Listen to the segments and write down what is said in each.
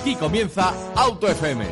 Aquí comienza Auto FM.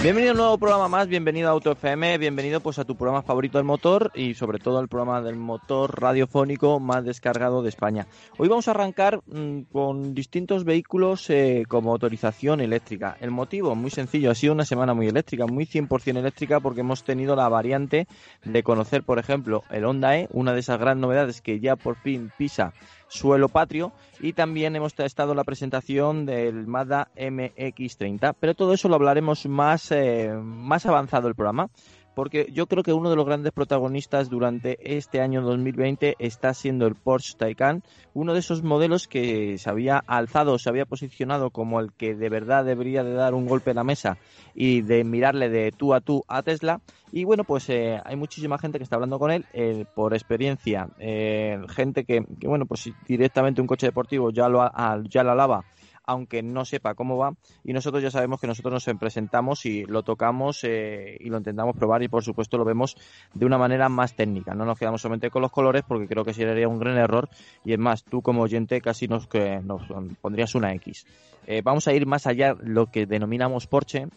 Bienvenido a un nuevo programa más, bienvenido a Auto FM, bienvenido pues a tu programa favorito del motor y sobre todo al programa del motor radiofónico más descargado de España. Hoy vamos a arrancar mm, con distintos vehículos eh, con motorización eléctrica. El motivo, muy sencillo, ha sido una semana muy eléctrica, muy 100% eléctrica porque hemos tenido la variante de conocer, por ejemplo, el Honda E, una de esas grandes novedades que ya por fin pisa suelo patrio y también hemos estado la presentación del Mazda MX30, pero todo eso lo hablaremos más, eh, más avanzado el programa porque yo creo que uno de los grandes protagonistas durante este año 2020 está siendo el Porsche Taycan, uno de esos modelos que se había alzado, se había posicionado como el que de verdad debería de dar un golpe en la mesa y de mirarle de tú a tú a Tesla. Y bueno, pues eh, hay muchísima gente que está hablando con él eh, por experiencia, eh, gente que, bueno, pues directamente un coche deportivo ya lo, ya lo alaba aunque no sepa cómo va. Y nosotros ya sabemos que nosotros nos presentamos y lo tocamos eh, y lo intentamos probar y por supuesto lo vemos de una manera más técnica. No nos quedamos solamente con los colores porque creo que sería un gran error y es más, tú como oyente casi nos, que nos pondrías una X. Eh, vamos a ir más allá lo que denominamos Porsche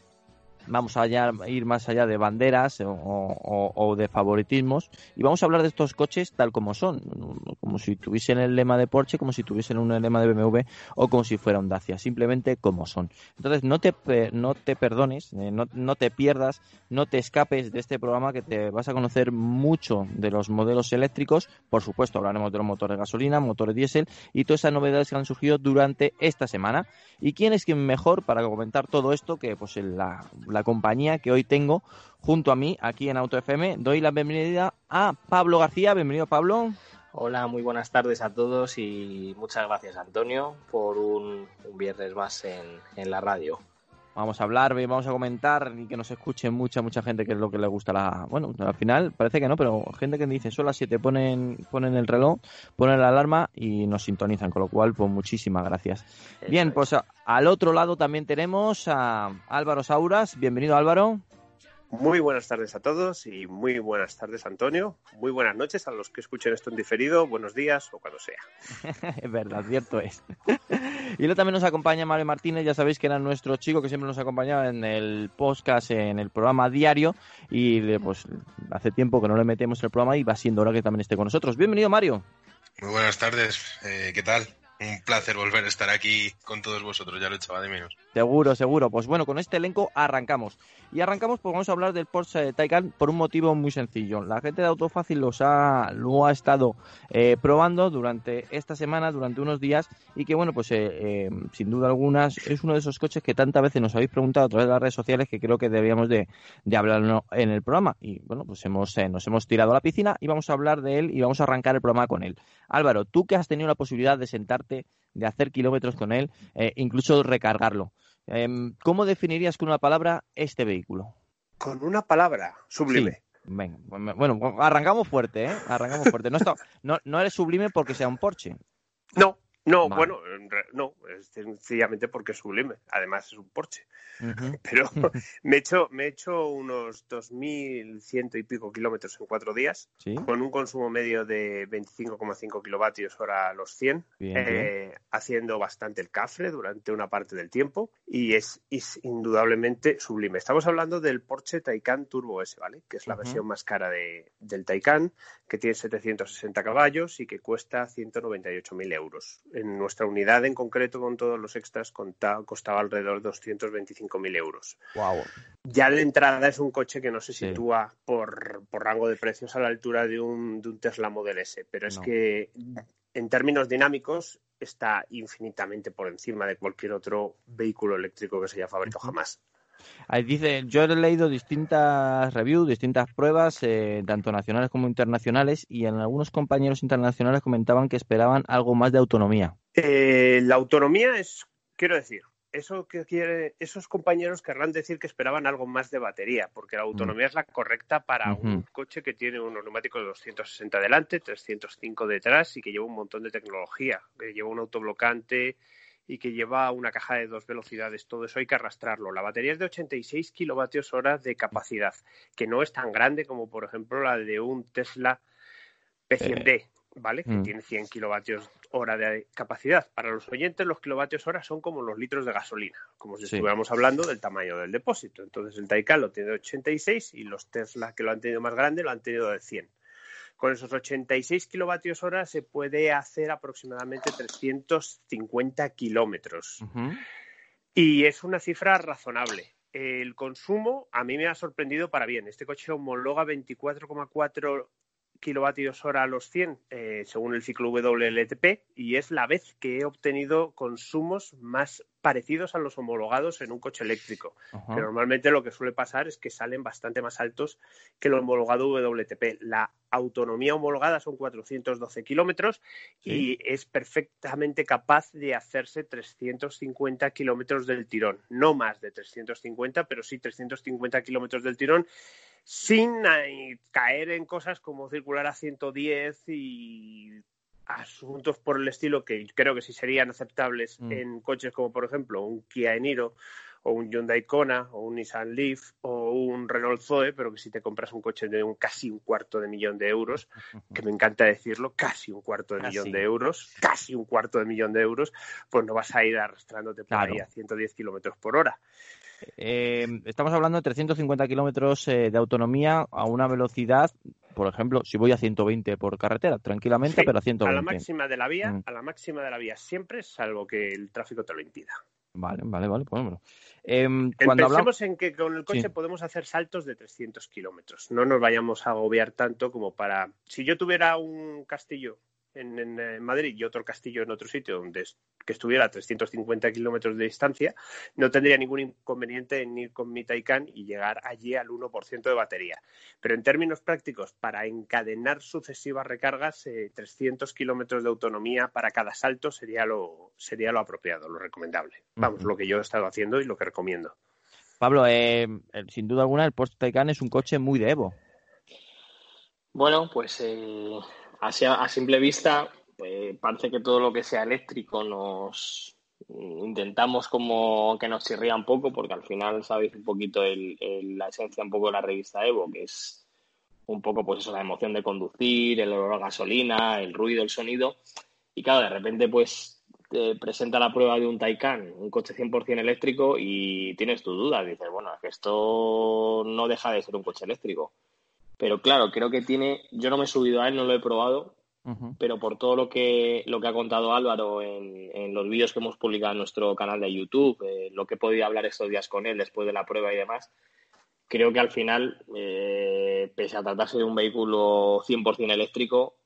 vamos a ir más allá de banderas o, de favoritismos y vamos a hablar de estos coches tal como son, como si tuviesen el lema de Porsche, como si tuviesen un lema de BMW o como si fuera un Dacia, simplemente como son. Entonces no te, no te perdones, eh, no, no te pierdas, no te escapes de este programa que te vas a conocer mucho de los modelos eléctricos, por supuesto hablaremos de los motores gasolina, motores diésel y todas esas novedades que han surgido durante esta semana. ¿Y quién es quien mejor para comentar todo esto que pues la la compañía que hoy tengo junto a mí aquí en Auto FM. Doy la bienvenida a Pablo García. Bienvenido, Pablo. Hola, muy buenas tardes a todos y muchas gracias, Antonio, por un, un viernes más en, en la radio vamos a hablar, vamos a comentar y que nos escuche mucha, mucha gente que es lo que le gusta la... Bueno, al final parece que no, pero gente que dice, son las 7, ponen, ponen el reloj, ponen la alarma y nos sintonizan, con lo cual, pues muchísimas gracias. Bien, pues al otro lado también tenemos a Álvaro Sauras. Bienvenido, Álvaro. Muy buenas tardes a todos y muy buenas tardes, Antonio. Muy buenas noches a los que escuchen esto en diferido. Buenos días o cuando sea. es verdad, cierto es. y luego también nos acompaña Mario Martínez, ya sabéis que era nuestro chico que siempre nos acompañaba en el podcast, en el programa diario. Y pues hace tiempo que no le metemos en el programa y va siendo hora que también esté con nosotros. Bienvenido, Mario. Muy buenas tardes. Eh, ¿Qué tal? Un placer volver a estar aquí con todos vosotros, ya lo echaba de menos. Seguro, seguro. Pues bueno, con este elenco arrancamos. Y arrancamos porque vamos a hablar del Porsche Taycan por un motivo muy sencillo. La gente de Autofácil los ha, lo ha estado eh, probando durante esta semana, durante unos días, y que bueno, pues eh, eh, sin duda alguna es uno de esos coches que tantas veces nos habéis preguntado a través de las redes sociales que creo que debíamos de, de hablar en el programa. Y bueno, pues hemos, nos hemos tirado a la piscina y vamos a hablar de él y vamos a arrancar el programa con él. Álvaro, tú que has tenido la posibilidad de sentarte, de hacer kilómetros con él, eh, incluso recargarlo, eh, ¿cómo definirías con una palabra este vehículo? Con una palabra, sublime. Sí. Venga, bueno, arrancamos fuerte, ¿eh? Arrancamos fuerte. No, está, no, no eres sublime porque sea un Porsche. No, no, vale. bueno, no, es sencillamente porque es sublime. Además es un Porsche. Uh -huh. Pero me he hecho, me he hecho unos 2.100 y pico kilómetros en cuatro días, ¿Sí? con un consumo medio de 25,5 kilovatios hora a los 100, bien, eh, bien. haciendo bastante el cafre durante una parte del tiempo y es, es, indudablemente sublime. Estamos hablando del Porsche Taycan Turbo S, ¿vale? Que es la uh -huh. versión más cara de, del Taycan, que tiene 760 caballos y que cuesta 198.000 euros en nuestra unidad en concreto con todos los extras contaba, costaba alrededor de 225.000 euros. Wow. Ya de entrada es un coche que no se sitúa sí. por, por, rango de precios a la altura de un, de un Tesla Model S, pero es no. que en términos dinámicos está infinitamente por encima de cualquier otro vehículo eléctrico que se haya fabricado uh -huh. jamás. Ahí dice, yo he leído distintas reviews, distintas pruebas, eh, tanto nacionales como internacionales, y en algunos compañeros internacionales comentaban que esperaban algo más de autonomía. Eh, la autonomía es, quiero decir, eso que quiere, esos compañeros querrán decir que esperaban algo más de batería, porque la autonomía es la correcta para un coche que tiene unos neumáticos de 260 delante, 305 detrás y que lleva un montón de tecnología, que lleva un autoblocante y que lleva una caja de dos velocidades. Todo eso hay que arrastrarlo. La batería es de 86 kilovatios hora de capacidad, que no es tan grande como, por ejemplo, la de un Tesla P100D. ¿vale? Que mm. tiene 100 kilovatios hora de capacidad. Para los oyentes, los kilovatios hora son como los litros de gasolina, como si estuviéramos hablando del tamaño del depósito. Entonces, el Taycan lo tiene de 86 y los Tesla que lo han tenido más grande lo han tenido de 100. Con esos 86 kilovatios hora se puede hacer aproximadamente 350 kilómetros. Y es una cifra razonable. El consumo a mí me ha sorprendido para bien. Este coche homologa 24,4 kilovatios hora a los 100 eh, según el ciclo WLTP y es la vez que he obtenido consumos más parecidos a los homologados en un coche eléctrico. Normalmente lo que suele pasar es que salen bastante más altos que el homologado WLTP. La autonomía homologada son 412 kilómetros y es perfectamente capaz de hacerse 350 kilómetros del tirón. No más de 350, pero sí 350 kilómetros del tirón sin eh, caer en cosas como circular a 110 y asuntos por el estilo que creo que sí serían aceptables mm. en coches como por ejemplo un Kia Eniro o un Hyundai Kona o un Nissan Leaf o un Renault Zoe, pero que si te compras un coche de un casi un cuarto de millón de euros, que me encanta decirlo, casi un cuarto de millón de euros, casi un cuarto de millón de euros, pues no vas a ir arrastrándote por ahí a 110 kilómetros por hora. Eh, estamos hablando de 350 kilómetros eh, de autonomía a una velocidad, por ejemplo, si voy a 120 por carretera, tranquilamente, pero a 120. A la máxima de la vía, mm. a la máxima de la vía siempre, salvo que el tráfico te lo impida. Vale, vale, vale. Pues, bueno. Eh, cuando Pensemos en que con el coche podemos hacer saltos de 300 kilómetros. No nos vayamos a agobiar tanto como para... Si yo tuviera un castillo en, Madrid y otro castillo en otro sitio donde que estuviera a 350 kilómetros de distancia, no tendría ningún inconveniente en ir con mi Taycan y llegar allí al 1% de batería. Pero en términos prácticos, para encadenar sucesivas recargas, 300 eh, kilómetros de autonomía para cada salto sería lo, sería lo apropiado, lo recomendable. Vamos, lo que yo he estado haciendo y lo que recomiendo. Pablo, eh, eh, sin duda alguna, el Porsche Taycan es un coche muy de Evo. Bueno, pues a, simple vista, pues, parece que todo lo que sea eléctrico nos intentamos como que nos chirría un poco, porque al final sabéis un poquito la esencia un poco de la revista Evo, que es un poco pues eso, la emoción de conducir, el olor a gasolina, el ruido, el sonido. Y claro, de repente pues te presenta la prueba de un Taycan, un coche 100% eléctrico y tienes tu duda. Dices, bueno, que esto no deja de ser un coche eléctrico. Pero claro, creo que tiene, yo no me he subido a él, no lo he probado, pero por todo lo que, lo que ha contado Álvaro en, los vídeos que hemos publicado en nuestro canal de YouTube, eh, lo que he podido hablar estos días con él después de la prueba y demás, creo que al final, eh, pese a tratarse de un vehículo 100% eléctrico,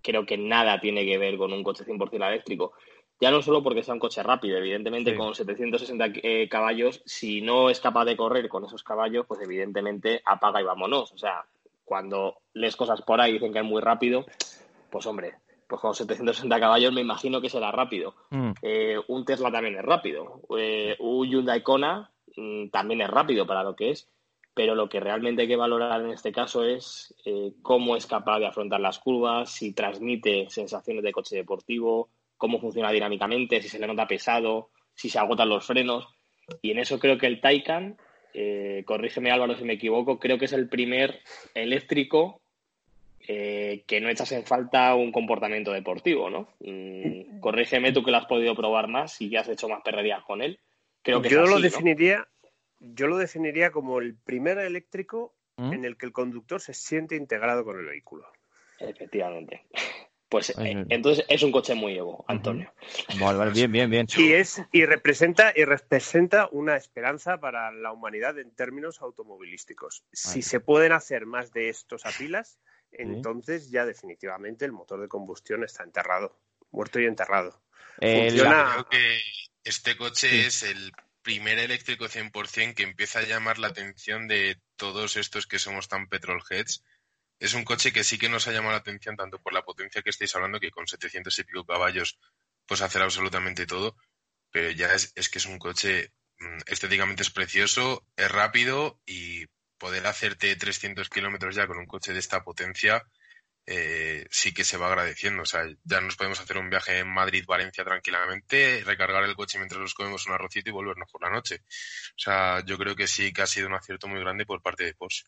creo que nada tiene que ver con un coche 100% eléctrico. Ya no solo porque sea un coche rápido, evidentemente con 760 eh, caballos, si no es capaz de correr con esos caballos, pues evidentemente apaga y vámonos. O sea, cuando lees cosas por ahí y dicen que es muy rápido, pues hombre, pues con 760 caballos me imagino que será rápido. Mm. Eh, un Tesla también es rápido. Eh, un Hyundai Kona mm, también es rápido para lo que es. Pero lo que realmente hay que valorar en este caso es eh, cómo es capaz de afrontar las curvas, si transmite sensaciones de coche deportivo, cómo funciona dinámicamente, si se le nota pesado, si se agotan los frenos. Y en eso creo que el Taycan eh, corrígeme Álvaro si me equivoco, creo que es el primer eléctrico eh, que no echas en falta un comportamiento deportivo, ¿no? Mm, corrígeme tú que lo has podido probar más y ya has hecho más perrerías con él. Creo que yo lo definiría, yo lo definiría como el primer eléctrico ¿Mm? en el que el conductor se siente integrado con el vehículo. Efectivamente. Pues eh, entonces es un coche muy Evo, Antonio. Vale, bien, bien, bien. Y es y representa y representa una esperanza para la humanidad en términos automovilísticos. Si se pueden hacer más de estos a pilas, entonces ya definitivamente el motor de combustión está enterrado, muerto y enterrado. Yo creo que este coche es el primer eléctrico 100% que empieza a llamar la atención de todos estos que somos tan petrolheads. Es un coche que sí que nos ha llamado la atención tanto por la potencia que estáis hablando, que con 700 y pico caballos pues hacer absolutamente todo, pero ya es, es que es un coche mm, estéticamente es precioso, es rápido y poder hacerte 300 kilómetros ya con un coche de esta potencia eh, sí que se va agradeciendo. O sea, ya nos podemos hacer un viaje en Madrid-Valencia tranquilamente, recargar el coche mientras nos comemos un arrocito y volvernos por la noche. O sea, yo creo que sí que ha sido un acierto muy grande por parte de Porsche.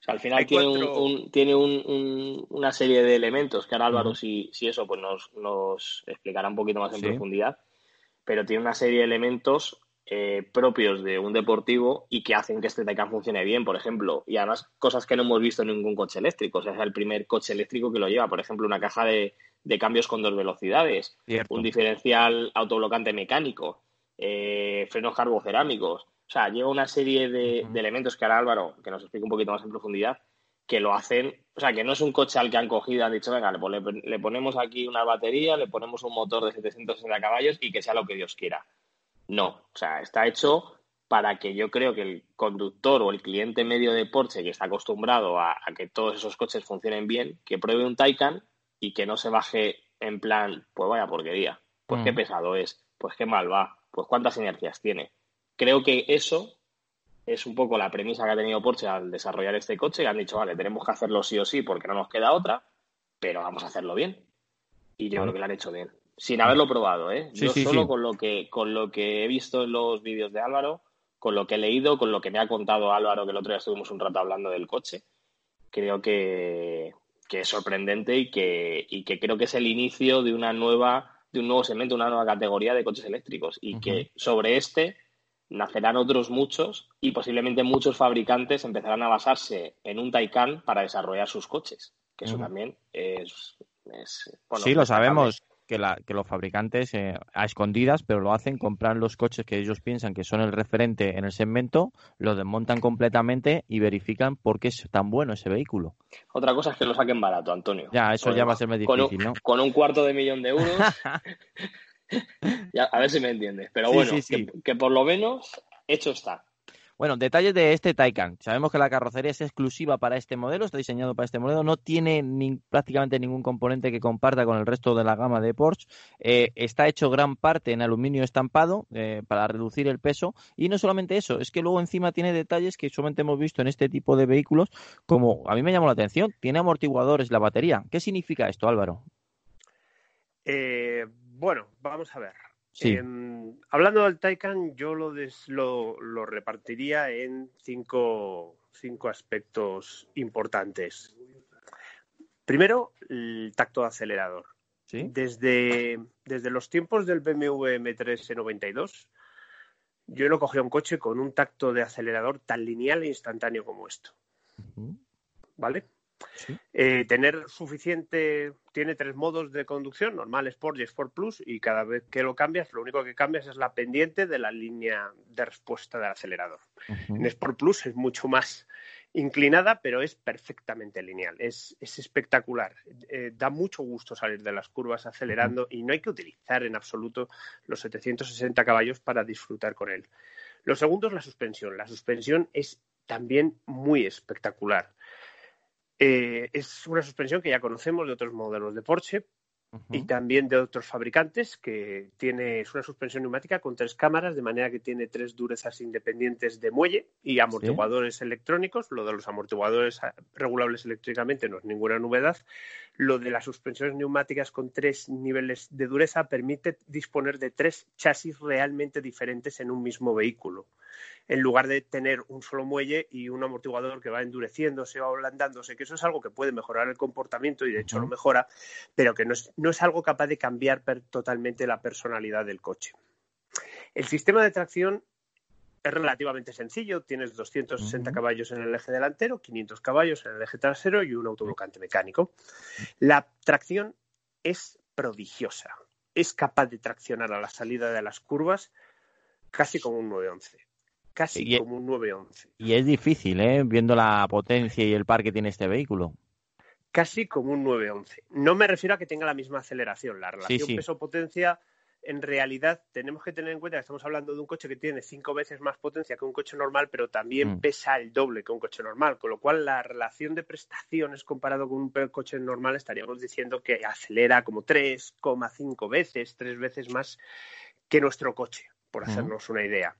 O sea, al final tiene, tiene una serie de elementos que ahora Álvaro, si, si, eso, pues nos, nos, explicará un poquito más en profundidad, pero tiene una serie de elementos eh, propios de un deportivo y que hacen que este Taycan funcione bien, por ejemplo. Y además, cosas que no hemos visto en ningún coche eléctrico. O sea, es el primer coche eléctrico que lo lleva. Por ejemplo, una caja de, cambios con dos velocidades, un diferencial autoblocante mecánico, eh, frenos carbocerámicos. O sea, lleva una serie de, elementos que ahora Álvaro, que nos explique un poquito más en profundidad, que lo hacen, o sea, que no es un coche al que han cogido han dicho, venga, le, le ponemos aquí una batería, le ponemos un motor de 760 caballos y que sea lo que Dios quiera. No, o sea, está hecho para que yo creo que el conductor o el cliente medio de Porsche que está acostumbrado a, que todos esos coches funcionen bien, que pruebe un Taycan y que no se baje en plan, pues vaya porquería, pues qué pesado es, pues qué mal va, pues cuántas inercias tiene. Creo que eso es un poco la premisa que ha tenido Porsche al desarrollar este coche, que han dicho, vale, tenemos que hacerlo sí o sí porque no nos queda otra, pero vamos a hacerlo bien. Y yo creo que lo han hecho bien. Sin haberlo probado, ¿eh? Yo solo con lo que con lo que he visto en los vídeos de Álvaro, con lo que he leído, con lo que me ha contado Álvaro, que el otro día estuvimos un rato hablando del coche, creo que, es sorprendente y que, y que creo que es el inicio de una nueva de un nuevo segmento, una nueva categoría de coches eléctricos. Y que sobre este nacerán otros muchos y posiblemente muchos fabricantes empezarán a basarse en un Taycan para desarrollar sus coches, que eso también es, sí, lo sabemos que, la, que los fabricantes eh, a escondidas, pero lo hacen, compran los coches que ellos piensan que son el referente en el segmento, lo desmontan completamente y verifican por qué es tan bueno ese vehículo. Otra cosa es que lo saquen barato, Antonio. Ya, eso ya va a ser más difícil, ¿no? Con un cuarto de millón de euros. a ver si me entiendes. Pero bueno, que por lo menos hecho está. Bueno, detalles de este Taycan. Sabemos que la carrocería es exclusiva para este modelo, está diseñado para este modelo, no tiene prácticamente ningún componente que comparta con el resto de la gama de Porsche. Eh, está hecho gran parte en aluminio estampado eh, para reducir el peso. Y no solamente eso, es que luego encima tiene detalles que solamente hemos visto en este tipo de vehículos, como a mí me llamó la atención, tiene amortiguadores la batería. ¿Qué significa esto, Álvaro? Eh, bueno, vamos a ver. hablando del Taycan, yo lo, lo, repartiría en cinco, aspectos importantes. Primero, el tacto de acelerador. Desde, desde los tiempos del BMW M3 92, yo no cogí un coche con un tacto de acelerador tan lineal e instantáneo como esto. ¿Vale? Eh, tener suficiente, tiene tres modos de conducción, normal, Sport y Sport Plus, y cada vez que lo cambias, lo único que cambias es la pendiente de la línea de respuesta del acelerador. En Sport Plus es mucho más inclinada, pero es perfectamente lineal, es, espectacular. Eh, da mucho gusto salir de las curvas acelerando y no hay que utilizar en absoluto los 760 caballos para disfrutar con él. Lo segundo es la suspensión. La suspensión es también muy espectacular. Eh, es una suspensión que ya conocemos de otros modelos de Porsche y también de otros fabricantes, que tiene es una suspensión neumática con tres cámaras, de manera que tiene tres durezas independientes de muelle y amortiguadores electrónicos. Lo de los amortiguadores regulables eléctricamente no es ninguna novedad. Lo de las suspensiones neumáticas con tres niveles de dureza permite disponer de tres chasis realmente diferentes en un mismo vehículo en lugar de tener un solo muelle y un amortiguador que va endureciéndose o ablandándose, que eso es algo que puede mejorar el comportamiento y de hecho lo mejora, pero que no es, algo capaz de cambiar totalmente la personalidad del coche. El sistema de tracción es relativamente sencillo, tienes 260 caballos en el eje delantero, 500 caballos en el eje trasero y un autoblocante mecánico. La tracción es prodigiosa, es capaz de traccionar a la salida de las curvas casi como un 911 casi como un 911. Y es difícil, ¿eh? Viendo la potencia y el par que tiene este vehículo. Casi como un 911. No me refiero a que tenga la misma aceleración. La relación peso-potencia en realidad tenemos que tener en cuenta que estamos hablando de un coche que tiene cinco veces más potencia que un coche normal, pero también Mm. pesa el doble que un coche normal, con lo cual la relación de prestaciones comparado con un coche normal estaríamos diciendo que acelera como 3,5 veces, tres veces más que nuestro coche, por Ujú. hacernos una idea.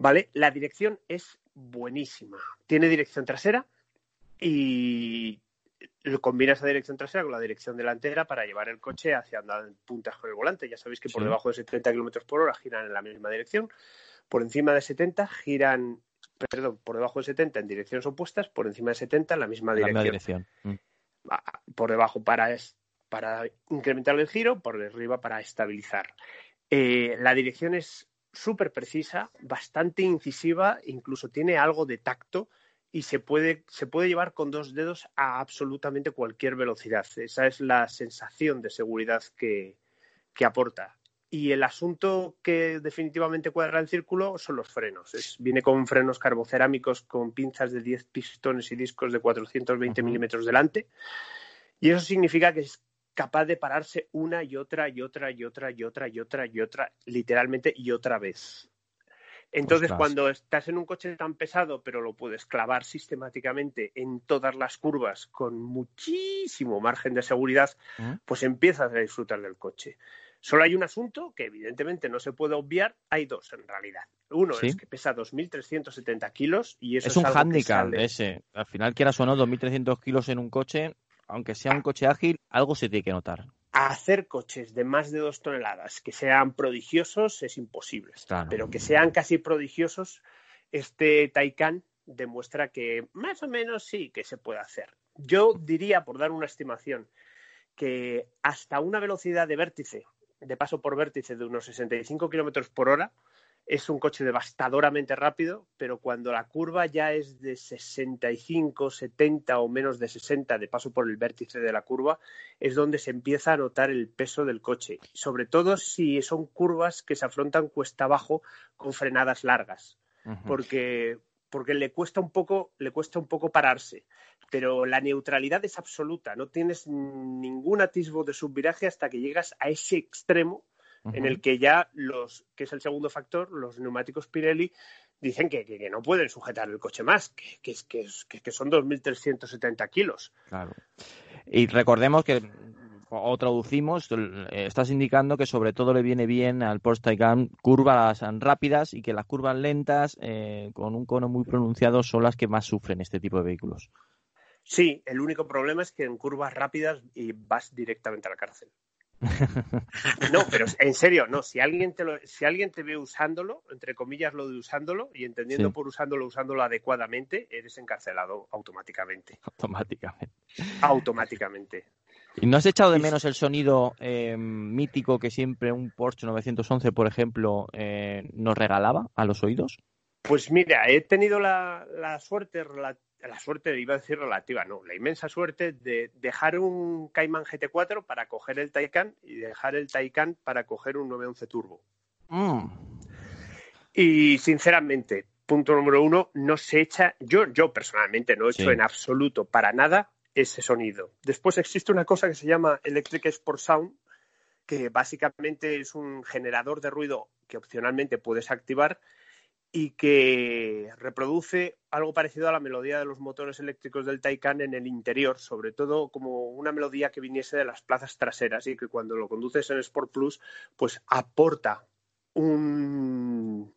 ¿Vale? La dirección es buenísima. Tiene dirección trasera y combina esa dirección trasera con la dirección delantera para llevar el coche hacia andar en puntas con el volante. Ya sabéis que por Sí. debajo de 70 kilómetros por hora giran en la misma dirección. Por encima de 70 giran, perdón, por debajo de 70 en direcciones opuestas, por encima de 70 en la misma La dirección. misma dirección. Mm. Por debajo para, es- para incrementar el giro, por arriba para estabilizar. Eh, la dirección es súper precisa, bastante incisiva, incluso tiene algo de tacto y se puede, se puede llevar con dos dedos a absolutamente cualquier velocidad. Esa es la sensación de seguridad que, que aporta. Y el asunto que definitivamente cuadra el círculo son los frenos. Es- viene con frenos carbocerámicos con pinzas de 10 pistones y discos de 420 Ujú. milímetros delante. Y eso significa que es capaz de pararse una y otra y otra y otra y otra y otra y otra, literalmente y otra vez. Entonces, Ostras. cuando estás en un coche tan pesado, pero lo puedes clavar sistemáticamente en todas las curvas con muchísimo margen de seguridad, ¿Mm? pues empiezas a disfrutar del coche. Solo hay un asunto que evidentemente no se puede obviar, hay dos en realidad. Uno Sí. es que pesa 2.370 kilos y eso Es es, un algo que sale- ese. Al final, quieras o no, 2.300 kilos en un coche, aunque sea un coche ágil, algo se tiene que notar. hacer coches de más de dos toneladas que sean prodigiosos es imposible. Claro. Pero que sean casi prodigiosos, este Taycan demuestra que más o menos sí que se puede hacer. Yo diría, por dar una estimación, que hasta una velocidad de vértice, de paso por vértice de unos 65 kilómetros por hora, es un coche devastadoramente rápido, pero cuando la curva ya es de 65, 70 o menos de 60 de paso por el vértice de la curva, es donde se empieza a notar el peso del coche. Sobre todo si son curvas que se afrontan cuesta abajo con frenadas largas, porque, porque le cuesta un poco, le cuesta un poco pararse. Pero la neutralidad es absoluta, no tienes ningún atisbo de subviraje hasta que llegas a ese extremo en el que ya los, que es el segundo factor, los neumáticos Pirelli dicen que, que- que no pueden sujetar el coche más, que, que, es- que, son 2.370 kilos. Claro. Y recordemos que, o traducimos, eh, estás indicando que sobre todo le viene bien al Porsche Taycan curvas rápidas y que las curvas lentas eh, con un cono muy pronunciado son las que más sufren este tipo de vehículos. Sí, el único problema es que en curvas rápidas y vas directamente a la cárcel. No, pero en serio, no. Si alguien te lo, si alguien te ve usándolo, entre comillas lo de usándolo, y entendiendo Sí. por usándolo, usándolo adecuadamente, eres encarcelado automáticamente. automáticamente. Automáticamente. ¿Y no has echado de menos el sonido eh, mítico que siempre un Porsche 911, por ejemplo, eh, nos regalaba a los oídos? Pues mira, he tenido la, la suerte, la suerte, iba a decir relativa, no, la inmensa suerte de dejar un Cayman GT4 para coger el Taycan y dejar el Taycan para coger un 911 Turbo. Mm. Y sinceramente, punto número uno, no se echa, yo, yo personalmente no he hecho Sí. en absoluto para nada ese sonido. Después existe una cosa que se llama Electric Sport Sound, que básicamente es un generador de ruido que opcionalmente puedes activar y que reproduce algo parecido a la melodía de los motores eléctricos del Taycan en el interior, sobre todo como una melodía que viniese de las plazas traseras y que cuando lo conduces en Sport Plus, pues aporta un,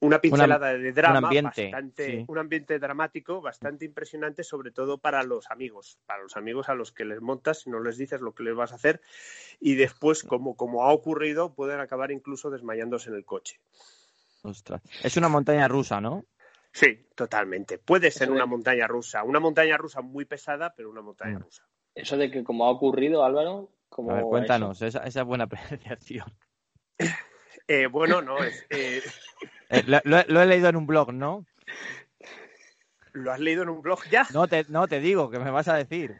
una pincelada de drama, ambiente, bastante, sí. un ambiente dramático bastante impresionante, sobre todo para los amigos, para los amigos a los que les montas y no les dices lo que les vas a hacer y después, como, como ha ocurrido, pueden acabar incluso desmayándose en el coche. Ostras. Es una montaña rusa, ¿no? Sí, totalmente. Puede ser una montaña rusa, una montaña rusa muy pesada, pero una montaña Mm. rusa. Eso de que como ha ocurrido, Álvaro, como A ver, eso. cuéntanos, esa, esa buena apreciación. Eh, bueno, no, es, eh, Eh, lo, lo- lo he leído en un blog, ¿no? ¿lo has leído en un blog ya? No te, no te digo, que me vas a decir.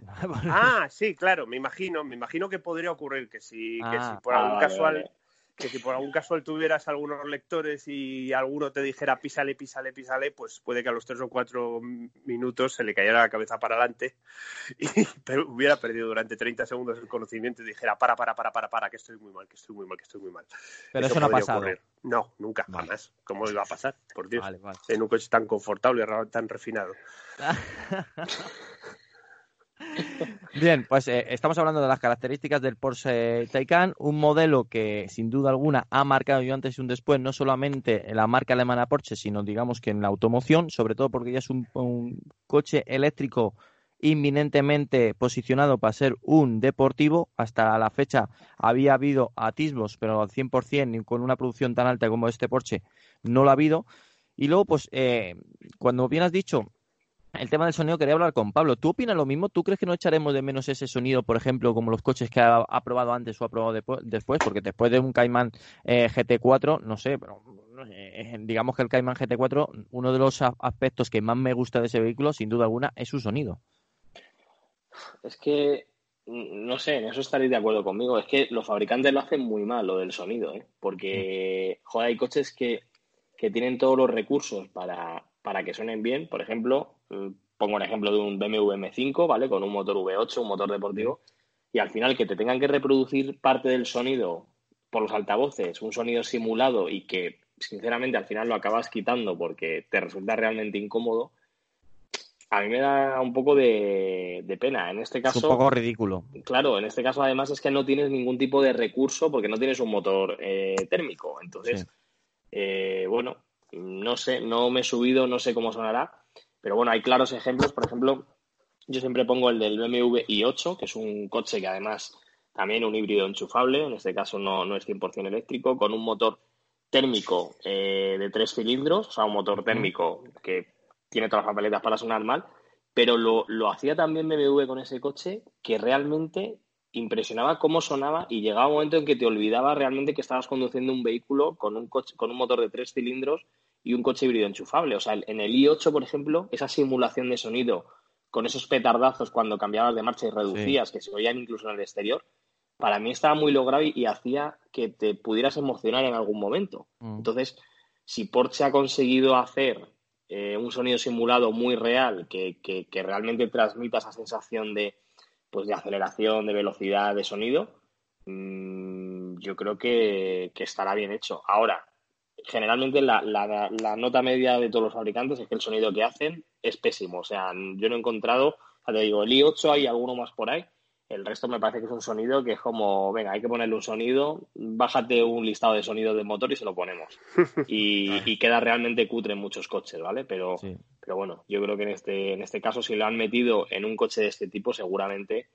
Ah, sí, claro, me imagino, me imagino que podría ocurrir que si, que Ah. si por Ah, algún vale, casual, vale. Que si por algún casual tuvieras algunos lectores y alguno te dijera písale, písale, písale, pues puede que a los tres o cuatro minutos se le cayera la cabeza para adelante y hubiera perdido durante 30 segundos el conocimiento y dijera para, para, para, para, para, que estoy muy mal, que estoy muy mal, que estoy muy mal. Pero eso, no ha pasado. No, nunca, jamás. ¿Cómo iba a pasar? Por Dios. En un coche tan confortable y tan refinado. Bien, pues eh, estamos hablando de las características del Porsche Taycan, un modelo que sin duda alguna ha marcado yo antes y un después, no solamente en la marca alemana Porsche, sino digamos que en la automoción, sobre todo porque ya es un, coche eléctrico inminentemente posicionado para ser un deportivo. Hasta la fecha había habido atisbos, pero al 100% y con una producción tan alta como este Porsche no lo ha habido. Y luego, pues, eh, cuando bien has dicho el tema del sonido quería hablar con Pablo. ¿Tú opinas lo mismo? ¿Tú crees que no echaremos de menos ese sonido, por ejemplo, como los coches que ha, probado antes o ha probado después? Porque después de un Cayman eh, GT4, no sé, pero eh, digamos que el Cayman GT4, uno de los aspectos que más me gusta de ese vehículo, sin duda alguna, es su sonido. Es que, no sé, en eso estaréis de acuerdo conmigo. Es que los fabricantes lo hacen muy mal, lo del sonido, ¿eh? Porque, joder, hay coches que, que tienen todos los recursos para, para que suenen bien. Por ejemplo, pongo un ejemplo de un BMW M5, ¿vale? Con un motor V8, un motor deportivo, y al final que te tengan que reproducir parte del sonido por los altavoces, un sonido simulado y que sinceramente al final lo acabas quitando porque te resulta realmente incómodo, a mí me da un poco de, pena. En este caso. Es un poco ridículo. Claro, en este caso además es que no tienes ningún tipo de recurso porque no tienes un motor eh, térmico. Entonces, eh, bueno, no sé, no me he subido, no sé cómo sonará, pero bueno, hay claros ejemplos. Por ejemplo, yo siempre pongo el del BMW i8, que es un coche que además también un híbrido enchufable, en este caso no, no es 100% eléctrico, con un motor térmico eh, de tres cilindros, o sea, un motor térmico que tiene todas las papeletas para sonar mal, pero lo, lo hacía también BMW con ese coche que realmente impresionaba cómo sonaba y llegaba un momento en que te olvidaba realmente que estabas conduciendo un vehículo con un, coche, con un motor de tres cilindros y un coche híbrido enchufable. O sea, en el i8, por ejemplo, esa simulación de sonido con esos petardazos cuando cambiabas de marcha y reducías, que se oían incluso en el exterior, para mí estaba muy logrado y, hacía que te pudieras emocionar en algún momento. Mm. Entonces, si Porsche ha conseguido hacer eh, un sonido simulado muy real, que, que realmente transmita esa sensación de, pues de aceleración, de velocidad, de sonido, mm, yo creo que, estará bien hecho. Ahora, generalmente la, nota media de todos los fabricantes es que el sonido que hacen es pésimo. O sea, yo no he encontrado, te digo, el i8 hay alguno más por ahí. El resto me parece que es un sonido que es como, venga, hay que ponerle un sonido, bájate un listado de sonidos de motor y se lo ponemos. Y, queda realmente cutre en muchos coches, ¿vale? Pero, pero bueno, yo creo que en este, en este caso, si lo han metido en un coche de este tipo, seguramente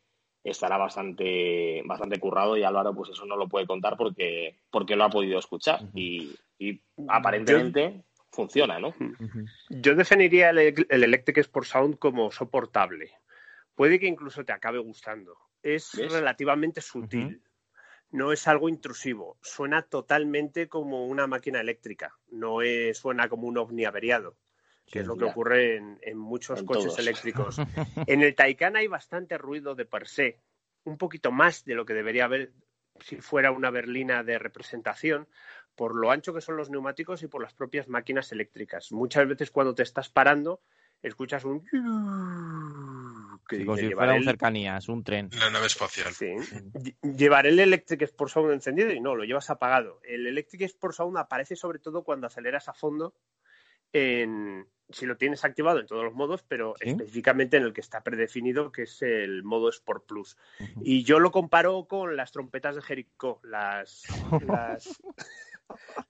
estará bastante, bastante currado y Álvaro pues eso no lo puede contar porque, porque lo ha podido escuchar y, aparentemente funciona, ¿no? Yo definiría el, el Electric Sport Sound como soportable. Puede que incluso te acabe gustando. Es relativamente sutil. No es algo intrusivo. Suena totalmente como una máquina eléctrica. No es, suena como un ovni averiado que es lo que ocurre en, muchos coches eléctricos. En el Taycan hay bastante ruido de per se, un poquito más de lo que debería haber si fuera una berlina de representación, por lo ancho que son los neumáticos y por las propias máquinas eléctricas. Muchas veces cuando te estás parando, escuchas un... Que como si fuera un cercanías, un tren. La nave espacial. Sí. Llevar el Electric Sport Sound encendido y no, lo llevas apagado. El Electric Sport Sound aparece sobre todo cuando aceleras a fondo en, si lo tienes activado en todos los modos, pero específicamente en el que está predefinido, que es el modo Sport Plus. Y yo lo comparo con las trompetas de Jericho, las,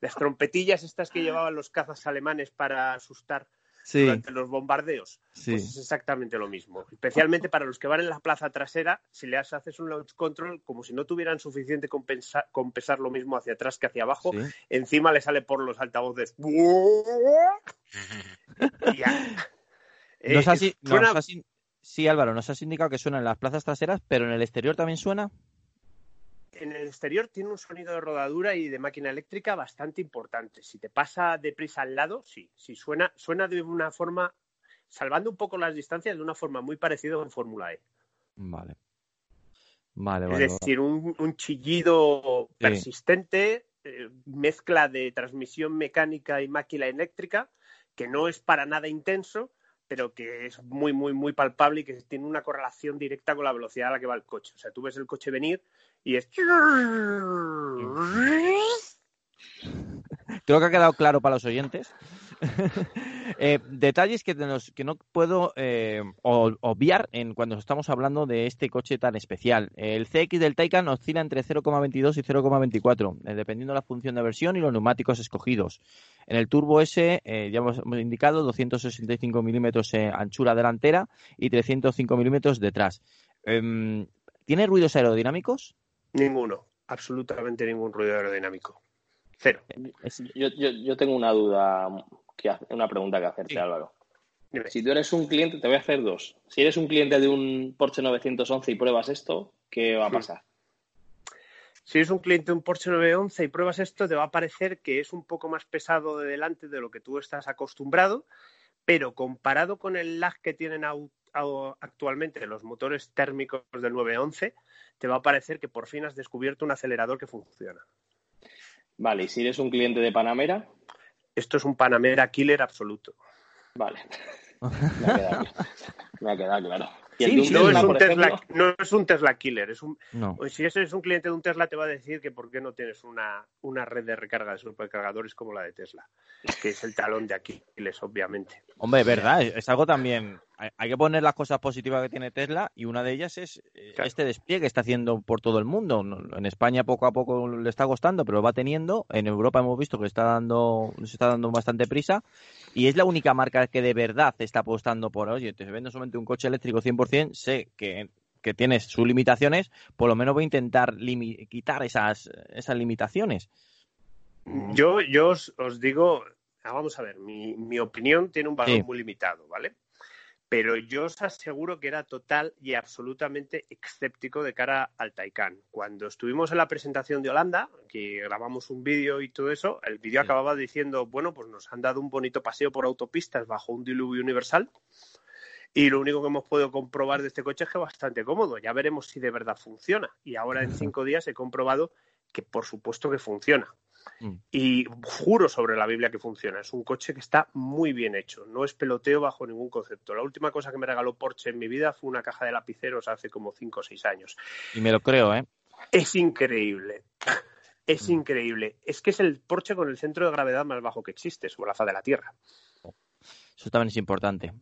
las, trompetillas estas que llevaban los cazas alemanes para asustar durante los bombardeos. Pues es exactamente lo mismo. Especialmente para los que van en la plaza trasera, si le haces un launch control, como si no tuvieran suficiente con, pesar lo mismo hacia atrás que hacia abajo, encima le sale por los altavoces. Eh, sí, Álvaro, nos has indicado que suena en las plazas traseras, pero en el exterior también suena en el exterior tiene un sonido de rodadura y de máquina eléctrica bastante importante. Si te pasa deprisa al lado, sí, sí suena, suena de una forma, salvando un poco las distancias, de una forma muy parecida en Fórmula E. Vale. Vale, es decir, Un, chillido persistente, eh, mezcla de transmisión mecánica y máquina eléctrica, que no es para nada intenso, pero que es muy, muy, muy palpable y que tiene una correlación directa con la velocidad a la que va el coche. O sea, tú ves el coche venir y es... Creo que ha quedado claro para los oyentes. Eh, detalles que, que, no puedo eh, obviar en cuando estamos hablando de este coche tan especial. El CX del Taycan oscila entre 0,22 y 0,24, eh, dependiendo de la función de versión y los neumáticos escogidos. En el Turbo S, ya hemos, indicado 265 milímetros anchura delantera y 305 milímetros detrás. Em, ¿Tiene ruidos aerodinámicos? Ninguno, absolutamente ningún ruido aerodinámico. Cero. Yo, yo, yo tengo una duda una pregunta que hacerte, Álvaro. Si tú eres un cliente, te voy a hacer dos. Si eres un cliente de un Porsche 911 y pruebas esto, ¿qué va a pasar? Si eres un cliente de un Porsche 911 y pruebas esto, te va a parecer que es un poco más pesado de delante de lo que tú estás acostumbrado, pero comparado con el lag que tienen actualmente los motores térmicos del 911, te va a parecer que por fin has descubierto un acelerador que funciona. Vale, y si eres un cliente de Panamera, esto es un Panamera killer absoluto. Vale. Me ha quedado, claro. no, es un Tesla, no es un Tesla killer. Es un, Si ese es un cliente de un Tesla, te va a decir que por qué no tienes una, una red de recarga de supercargadores como la de Tesla, que es el talón de Aquiles, obviamente. Hombre, verdad, es algo también hay que poner las cosas positivas que tiene Tesla y una de ellas es eh, este despliegue que está haciendo por todo el mundo. En España poco a poco le está costando, pero lo va teniendo. En Europa hemos visto que está dando, se está dando bastante prisa y es la única marca que de verdad está apostando por, oye, te vendo solamente un coche eléctrico 100%, sé que que tiene sus limitaciones, por lo menos voy a intentar quitar esas, esas limitaciones. Yo, yo os, digo, vamos a ver, mi, mi opinión tiene un valor muy limitado, ¿vale? Pero yo os aseguro que era total y absolutamente escéptico de cara al Taycan. Cuando estuvimos en la presentación de Holanda, que grabamos un vídeo y todo eso, el vídeo acababa diciendo, bueno, pues nos han dado un bonito paseo por autopistas bajo un diluvio universal y lo único que hemos podido comprobar de este coche es que es bastante cómodo. Ya veremos si de verdad funciona. Y ahora en cinco días he comprobado que por supuesto que funciona. Mm. Y juro sobre la Biblia que funciona. Es un coche que está muy bien hecho. No es peloteo bajo ningún concepto. La última cosa que me regaló Porsche en mi vida fue una caja de lapiceros hace como 5 o 6 años. Y me lo creo, ¿eh? Es increíble. Es mm. increíble. Es que es el Porsche con el centro de gravedad más bajo que existe sobre la faz de la Tierra. Eso también es importante.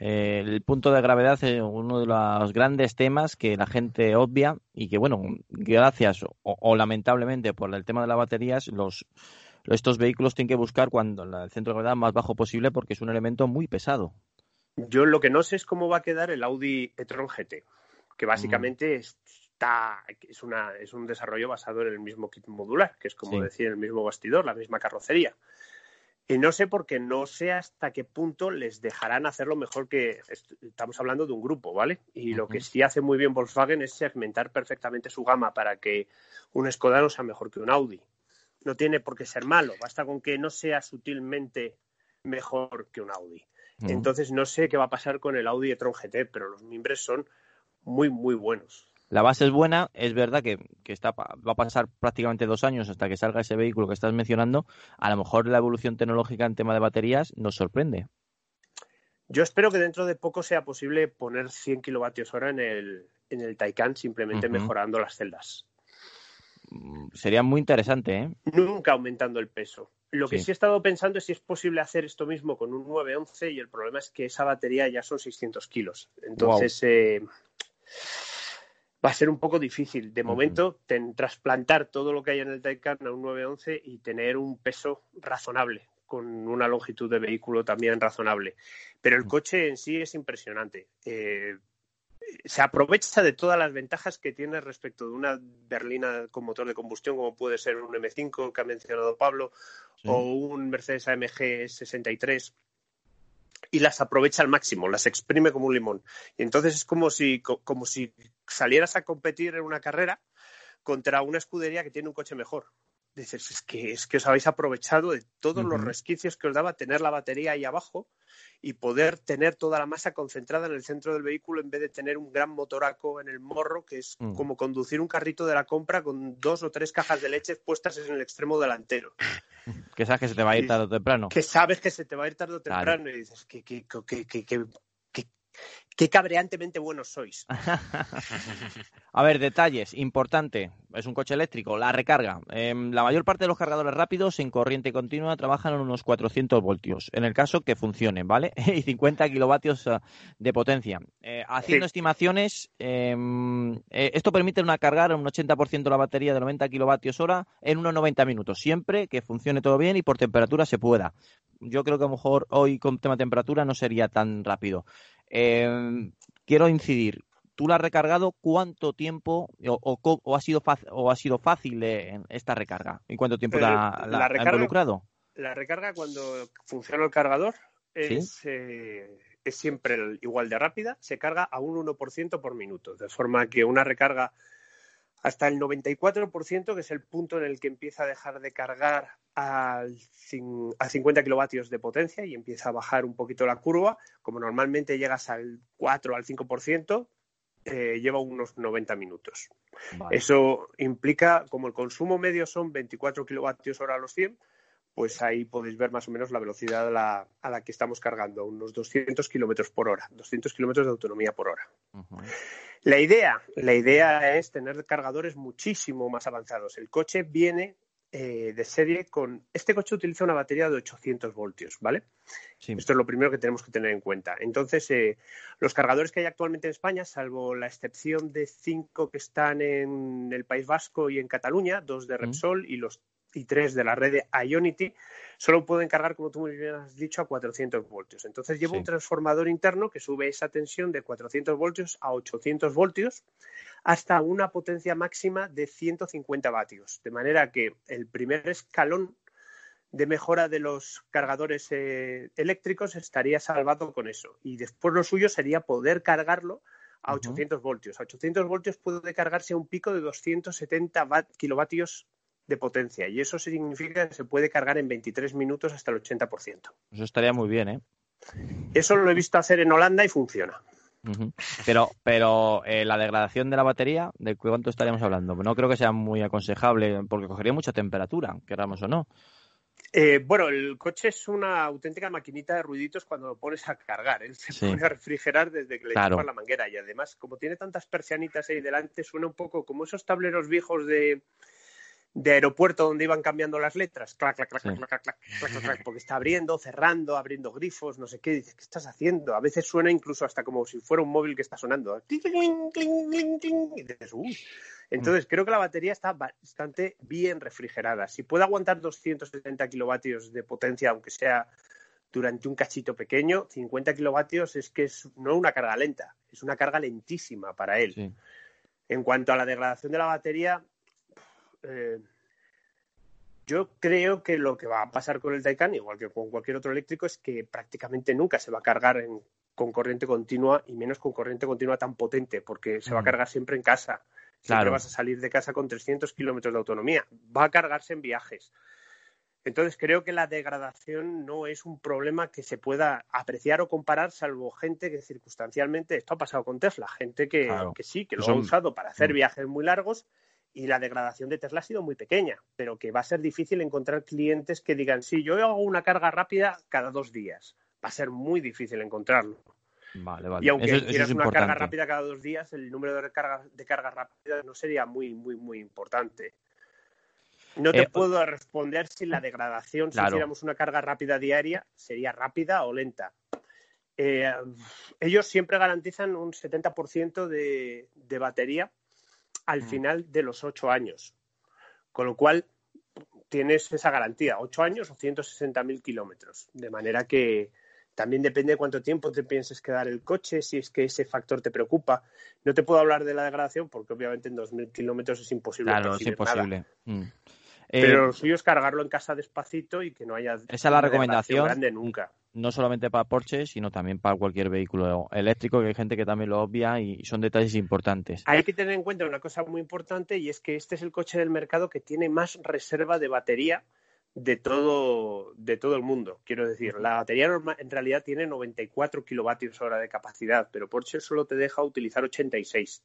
Eh, el punto de gravedad es uno de los grandes temas que la gente obvia y que, bueno, gracias o, lamentablemente por el tema de las baterías, los, estos vehículos tienen que buscar cuando el centro de gravedad más bajo posible porque es un elemento muy pesado. Yo lo que no sé es cómo va a quedar el Audi e-tron GT, que básicamente está es una es un desarrollo basado en el mismo kit modular, que es como decir el mismo bastidor, la misma carrocería. Y no sé porque no sé hasta qué punto les dejarán hacerlo mejor que estamos hablando de un grupo, ¿vale? Y lo que sí hace muy bien Volkswagen es segmentar perfectamente su gama para que un Skoda no sea mejor que un Audi. No tiene por qué ser malo, basta con que no sea sutilmente mejor que un Audi. Entonces no sé qué va a pasar con el Audi e-tron GT, pero los mimbres son muy, muy buenos la base es buena, es verdad que, está, va a pasar prácticamente dos años hasta que salga ese vehículo que estás mencionando. A lo mejor la evolución tecnológica en tema de baterías nos sorprende. Yo espero que dentro de poco sea posible poner 100 kilovatios hora en el, en el Taycan simplemente mejorando las celdas. Mm, sería muy interesante, ¿eh? Nunca aumentando el peso. Lo que sí. he estado pensando es si es posible hacer esto mismo con un 911 y el problema es que esa batería ya son 600 kilos. Entonces, eh, va a ser un poco difícil. De momento, trasplantar todo lo que hay en el Taycan a un 911 y tener un peso razonable, con una longitud de vehículo también razonable. Pero el coche en sí es impresionante. Eh, se aprovecha de todas las ventajas que tiene respecto de una berlina con motor de combustión, como puede ser un M5 que ha mencionado Pablo, o un Mercedes AMG 63 y las aprovecha al máximo, las exprime como un limón. Y entonces es como si, como si salieras a competir en una carrera contra una escudería que tiene un coche mejor. Dices, es que, es que os habéis aprovechado de todos los resquicios que os daba tener la batería ahí abajo y poder tener toda la masa concentrada en el centro del vehículo en vez de tener un gran motoraco en el morro, que es Mm. como conducir un carrito de la compra con dos o tres cajas de leche puestas en el extremo delantero. Que sabes que se te va a ir tarde o temprano. Que sabes que se te va a ir tarde o Claro. temprano y dices, que, que, que, que, que- que- qué cabreantemente buenos sois. A ver, detalles, importante. Es un coche eléctrico, la recarga. Em, la mayor parte de los cargadores rápidos en corriente continua trabajan en unos 400 voltios, en el caso que funcionen, ¿vale? y 50 kilovatios eh, de potencia. Eh, haciendo Sí. estimaciones, em, eh, esto permite una cargar un 80% de la batería de 90 kilovatios hora en unos 90 minutos, siempre que funcione todo bien y por temperatura se pueda. Yo creo que a lo mejor hoy con tema temperatura no sería tan rápido. Em, quiero incidir, ¿tú la has recargado cuánto tiempo o, o co- o ha, sido o ha sido fácil eh, esta recarga? ¿Y cuánto tiempo Eh, la, la la ha recarga- involucrado? La recarga cuando funciona el cargador Sí. es, eh, es siempre igual de rápida, se carga a un 1% por minuto, de forma que una recarga hasta el 94%, que es el punto en el que empieza a dejar de cargar al a 50 kilovatios de potencia y empieza a bajar un poquito la curva, como normalmente llegas al 4 al 5%, eh, lleva unos 90 minutos. Vale. Eso implica, como el consumo medio son 24 kilovatios hora a los 100, pues ahí podéis ver más o menos la velocidad a la, a la que estamos cargando, unos 200 kilómetros por hora, 200 kilómetros de autonomía por hora. La idea, la idea es tener cargadores muchísimo más avanzados. El coche viene eh, de serie con. Este coche utiliza una batería de 800 voltios, ¿vale? Sí. Esto es lo primero que tenemos que tener en cuenta. Entonces, eh, los cargadores que hay actualmente en España, salvo la excepción de cinco que están en el País Vasco y en Cataluña, dos de Repsol y los y tres de la red de Ionity, solo pueden cargar, como tú muy bien has dicho, a 400 voltios. Entonces lleva Sí. un transformador interno que sube esa tensión de 400 voltios a 800 voltios hasta una potencia máxima de 150 vatios. De manera que el primer escalón de mejora de los cargadores eh, eléctricos estaría salvado con eso. Y después lo suyo sería poder cargarlo a Ujú. 800 voltios. A 800 voltios puede cargarse a un pico de 270 vat- kilovatios de potencia. Y eso significa que se puede cargar en 23 minutos hasta el 80%. Eso estaría muy bien, ¿eh? Eso lo he visto hacer en Holanda y funciona. Pero, pero eh, la degradación de la batería, ¿de cuánto estaríamos hablando? No creo que sea muy aconsejable porque cogería mucha temperatura, queramos o no. Eh, bueno, el coche es una auténtica maquinita de ruiditos cuando lo pones a cargar. Él se Sí. pone a refrigerar desde que le Claro. chupas la manguera. Y además, como tiene tantas persianitas ahí delante, suena un poco como esos tableros viejos de, de aeropuerto donde iban cambiando las letras. Clac, clac, clac, Sí. clac, clac, clac, clac, clac, clac, porque está abriendo, cerrando, abriendo grifos, no sé qué. Dices, ¿qué estás haciendo? A veces suena incluso hasta como si fuera un móvil que está sonando. Y dices, uy. Entonces, creo que la batería está bastante bien refrigerada. Si puede aguantar 270 kilovatios de potencia, aunque sea durante un cachito pequeño, 50 kilovatios es que es no una carga lenta, es una carga lentísima para él. Sí. En cuanto a la degradación de la batería, eh, yo creo que lo que va a pasar con el Taycan, igual que con cualquier otro eléctrico, es que prácticamente nunca se va a cargar en- con corriente continua y menos con corriente continua tan potente, porque se va a Mm. cargar siempre en casa. Siempre Claro. vas a salir de casa con 300 kilómetros de autonomía. Va a cargarse en viajes. Entonces creo que la degradación no es un problema que se pueda apreciar o comparar, salvo gente que circunstancialmente, esto ha pasado con Tesla, gente que, Claro. que sí, que lo Son- ha usado para hacer Mm. viajes muy largos y la degradación de Tesla ha sido muy pequeña, pero que va a ser difícil encontrar clientes que digan, sí, yo hago una carga rápida cada dos días. Va a ser muy difícil encontrarlo. Vale, vale. Y aunque eso, eso hicieras es una importante. carga rápida cada dos días, el número de recargas de cargas rápidas no sería muy, muy, muy importante. No te Eh, puedo responder si la degradación, Claro. si hiciéramos una carga rápida diaria, sería rápida o lenta. Eh, ellos siempre garantizan un 70% de, de batería al Mm. final de los ocho años. Con lo cual, tienes esa garantía, ocho años o 160.000 kilómetros. De manera que también depende de cuánto tiempo te pienses quedar el coche, si es que ese factor te preocupa. No te puedo hablar de la degradación porque obviamente en 2.000 kilómetros es imposible. Claro, es imposible. Mm. Eh, Pero lo suyo es cargarlo en casa despacito y que no haya Esa es la recomendación. grande nunca. No solamente para Porsche, sino también para cualquier vehículo eléctrico, que hay gente que también lo obvia y son detalles importantes. Hay que tener en cuenta una cosa muy importante y es que este es el coche del mercado que tiene más reserva de batería de todo, de todo el mundo. Quiero decir, la batería en realidad tiene 94 kilovatios hora de capacidad, pero Porsche solo te deja utilizar 86.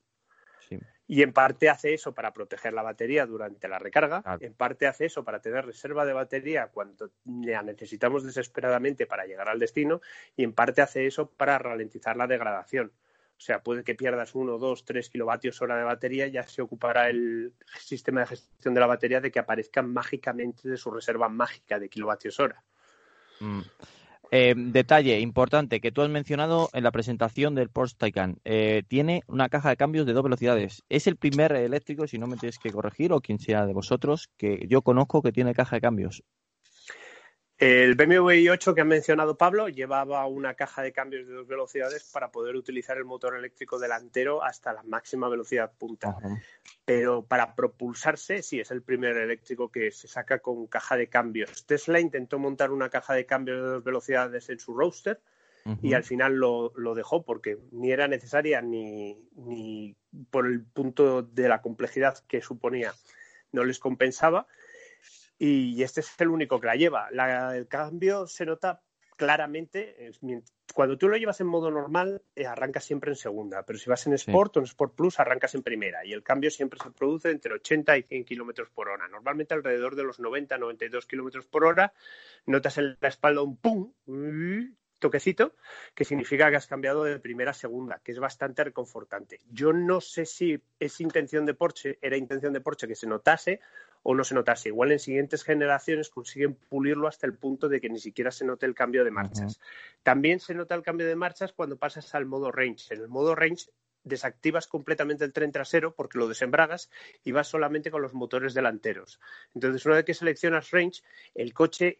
Y en parte hace eso para proteger la batería durante la recarga, en parte hace eso para tener reserva de batería cuando la necesitamos desesperadamente para llegar al destino, y en parte hace eso para ralentizar la degradación. O sea, puede que pierdas uno, dos, tres kilovatios hora de batería, ya se ocupará el sistema de gestión de la batería de que aparezca mágicamente de su reserva mágica de kilovatios hora. Mm. Eh, detalle importante que tú has mencionado en la presentación del Porsche Taycan. Eh, tiene una caja de cambios de dos velocidades. Es el primer eléctrico, si no me tienes que corregir, o quien sea de vosotros, que yo conozco que tiene caja de cambios. El BMW i8 que ha mencionado Pablo llevaba una caja de cambios de dos velocidades para poder utilizar el motor eléctrico delantero hasta la máxima velocidad punta. Pero para propulsarse, sí, es el primer eléctrico que se saca con caja de cambios. Tesla intentó montar una caja de cambios de dos velocidades en su roadster y al final lo, lo, dejó porque ni era necesaria ni, ni por el punto de la complejidad que suponía no les compensaba y este es el único que la lleva. el cambio se nota claramente. Cuando tú lo llevas en modo normal, eh, arrancas siempre en segunda, pero si vas en Sport o en Sport Plus, arrancas en primera. Y el cambio siempre se produce entre 80 y 100 kilómetros por hora. Normalmente alrededor de los 90, 92 kilómetros por hora. Notas en la espalda un pum, toquecito, que significa que has cambiado de primera a segunda, que es bastante reconfortante. Yo no sé si es intención de Porsche, era intención de Porsche que se notase o no se notase. Igual en siguientes generaciones consiguen pulirlo hasta el punto de que ni siquiera se note el cambio de marchas. También se nota el cambio de marchas cuando pasas al modo range. En el modo range desactivas completamente el tren trasero porque lo desembragas y vas solamente con los motores delanteros. Entonces, una vez que seleccionas range, el coche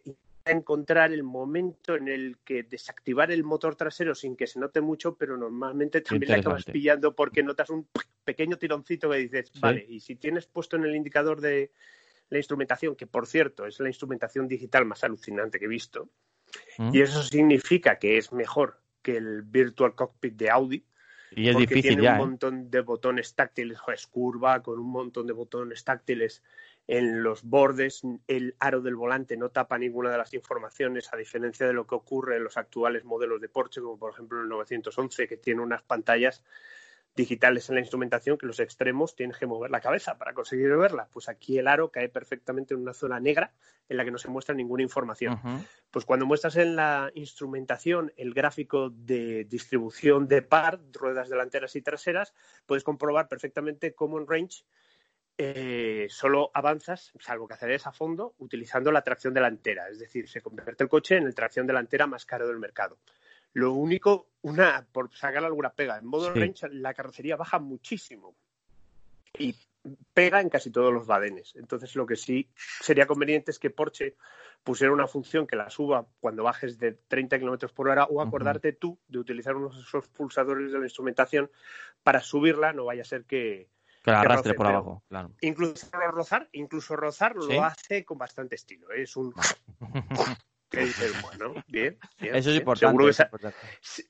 encontrar el momento en el que desactivar el motor trasero sin que se note mucho, pero normalmente también le acabas pillando porque notas un pequeño tironcito que dices, vale, y si tienes puesto en el indicador de la instrumentación, que por cierto es la instrumentación digital más alucinante que he visto, mm. y eso significa que es mejor que el Virtual Cockpit de Audi, y es porque difícil tiene un ¿eh? montón de botones táctiles, es curva, con un montón de botones táctiles en los bordes, el aro del volante no tapa ninguna de las informaciones, a diferencia de lo que ocurre en los actuales modelos de Porsche, como por ejemplo el 911, que tiene unas pantallas digitales en la instrumentación que los extremos tienes que mover la cabeza para conseguir verla. Pues aquí el aro cae perfectamente en una zona negra en la que no se muestra ninguna información. Pues cuando muestras en la instrumentación el gráfico de distribución de par, ruedas delanteras y traseras, puedes comprobar perfectamente cómo en range eh, solo avanzas, salvo que aceleres a fondo, utilizando la tracción delantera. Es decir, se convierte el coche en el tracción delantera más caro del mercado. Lo único, una, por sacar alguna pega, en modo range la carrocería baja muchísimo y pega en casi todos los badenes. Entonces, lo que sí sería conveniente es que Porsche pusiera una función que la suba cuando bajes de 30 kilómetros por hora o acordarte tú de utilizar unos de esos pulsadores de la instrumentación para subirla, no vaya a ser que, que la arrastre por abajo, claro. Incluso rozar, incluso rozar lo hace con bastante estilo. ¿eh? Es un ¿Qué dices? Bueno, bien, Eso es importante. Seguro que, esa,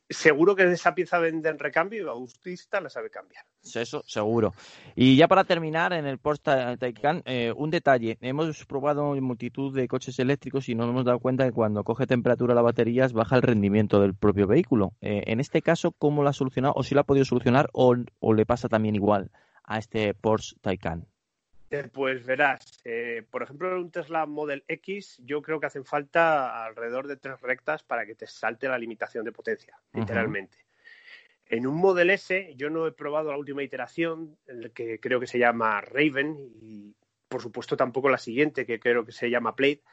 seguro que esa pieza vende en recambio y Autista la sabe cambiar. Eso, seguro. Y ya para terminar, en el Porsche Taycan, eh, un detalle. Hemos probado multitud de coches eléctricos y nos hemos dado cuenta que cuando coge temperatura la batería baja el rendimiento del propio vehículo. Eh, en este caso, ¿cómo lo ha solucionado? ¿O si lo ha podido solucionar o le pasa también igual? a este Porsche Taycan? Eh, pues verás, eh, por ejemplo, en un Tesla Model X, yo creo que hacen falta alrededor de tres rectas para que te salte la limitación de potencia, literalmente. En un Model S, yo no he probado la última iteración, el que creo que se llama Raven, y por supuesto tampoco la siguiente, que creo que se llama Plate,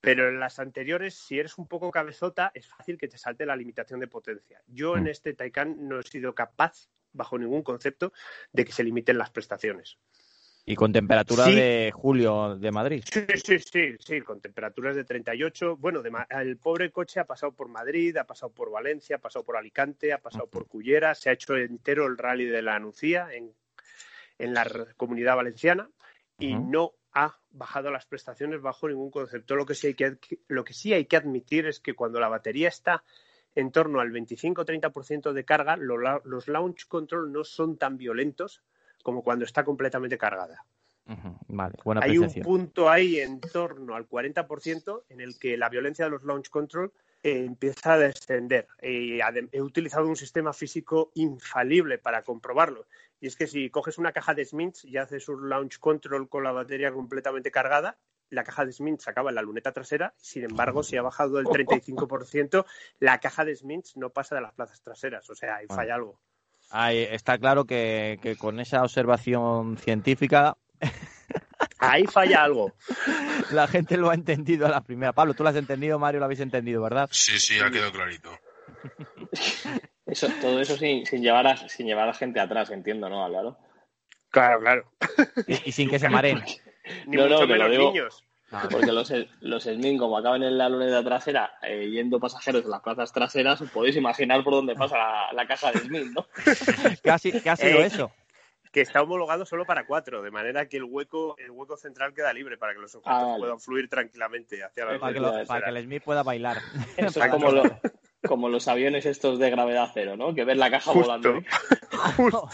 pero en las anteriores, si eres un poco cabezota, es fácil que te salte la limitación de potencia. Yo en mm. este Taycan no he sido capaz bajo ningún concepto de que se limiten las prestaciones. Y con temperatura de julio de Madrid. Sí, sí, sí, sí, con temperaturas de 38. Bueno, el pobre coche ha pasado por Madrid, ha pasado por Valencia, ha pasado por Alicante, ha pasado por Cullera, se ha hecho entero el rally de la Anuncia en, en la comunidad valenciana y no ha bajado las prestaciones bajo ningún concepto. Lo que sí hay que, lo que, sí hay que admitir es que cuando la batería está en torno al 25-30% de carga, los launch control no son tan violentos como cuando está completamente cargada. Hay un punto ahí en torno al 40% en el que la violencia de los launch control eh, empieza a descender. he utilizado un sistema físico infalible para comprobarlo. Y es que si coges una caja de Smiths y haces un launch control con la batería completamente cargada, la caja de Smiths acaba en la luneta trasera. Sin embargo, si ha bajado el 35%, la caja de Smiths no pasa de las plazas traseras. O sea, ahí falla algo. Ahí está claro que, que con esa observación científica Ahí falla algo. La gente lo ha entendido a la primera. Pablo, tú lo has entendido, Mario, lo habéis entendido, ¿verdad? Sí, sí, ha quedado clarito. Eso, todo eso sin, sin, llevar a, sin llevar a gente atrás, entiendo, ¿no, Álvaro? Claro, claro. Y, sin que se mareen. Ni no, mucho menos niños. Ah, porque los, los SMIN, como acaban en la luneta trasera, eh, yendo pasajeros en las plazas traseras, os podéis imaginar por dónde pasa la, caja de SMIN, ¿no? casi, casi lo eso que está homologado solo para cuatro, de manera que el hueco, el hueco central queda libre para que los objetos ah, puedan fluir tranquilamente hacia la para, que, para que el Smith pueda bailar. Eso es como, como, los aviones estos de gravedad cero, ¿no? Que ver la caja volando. Justo.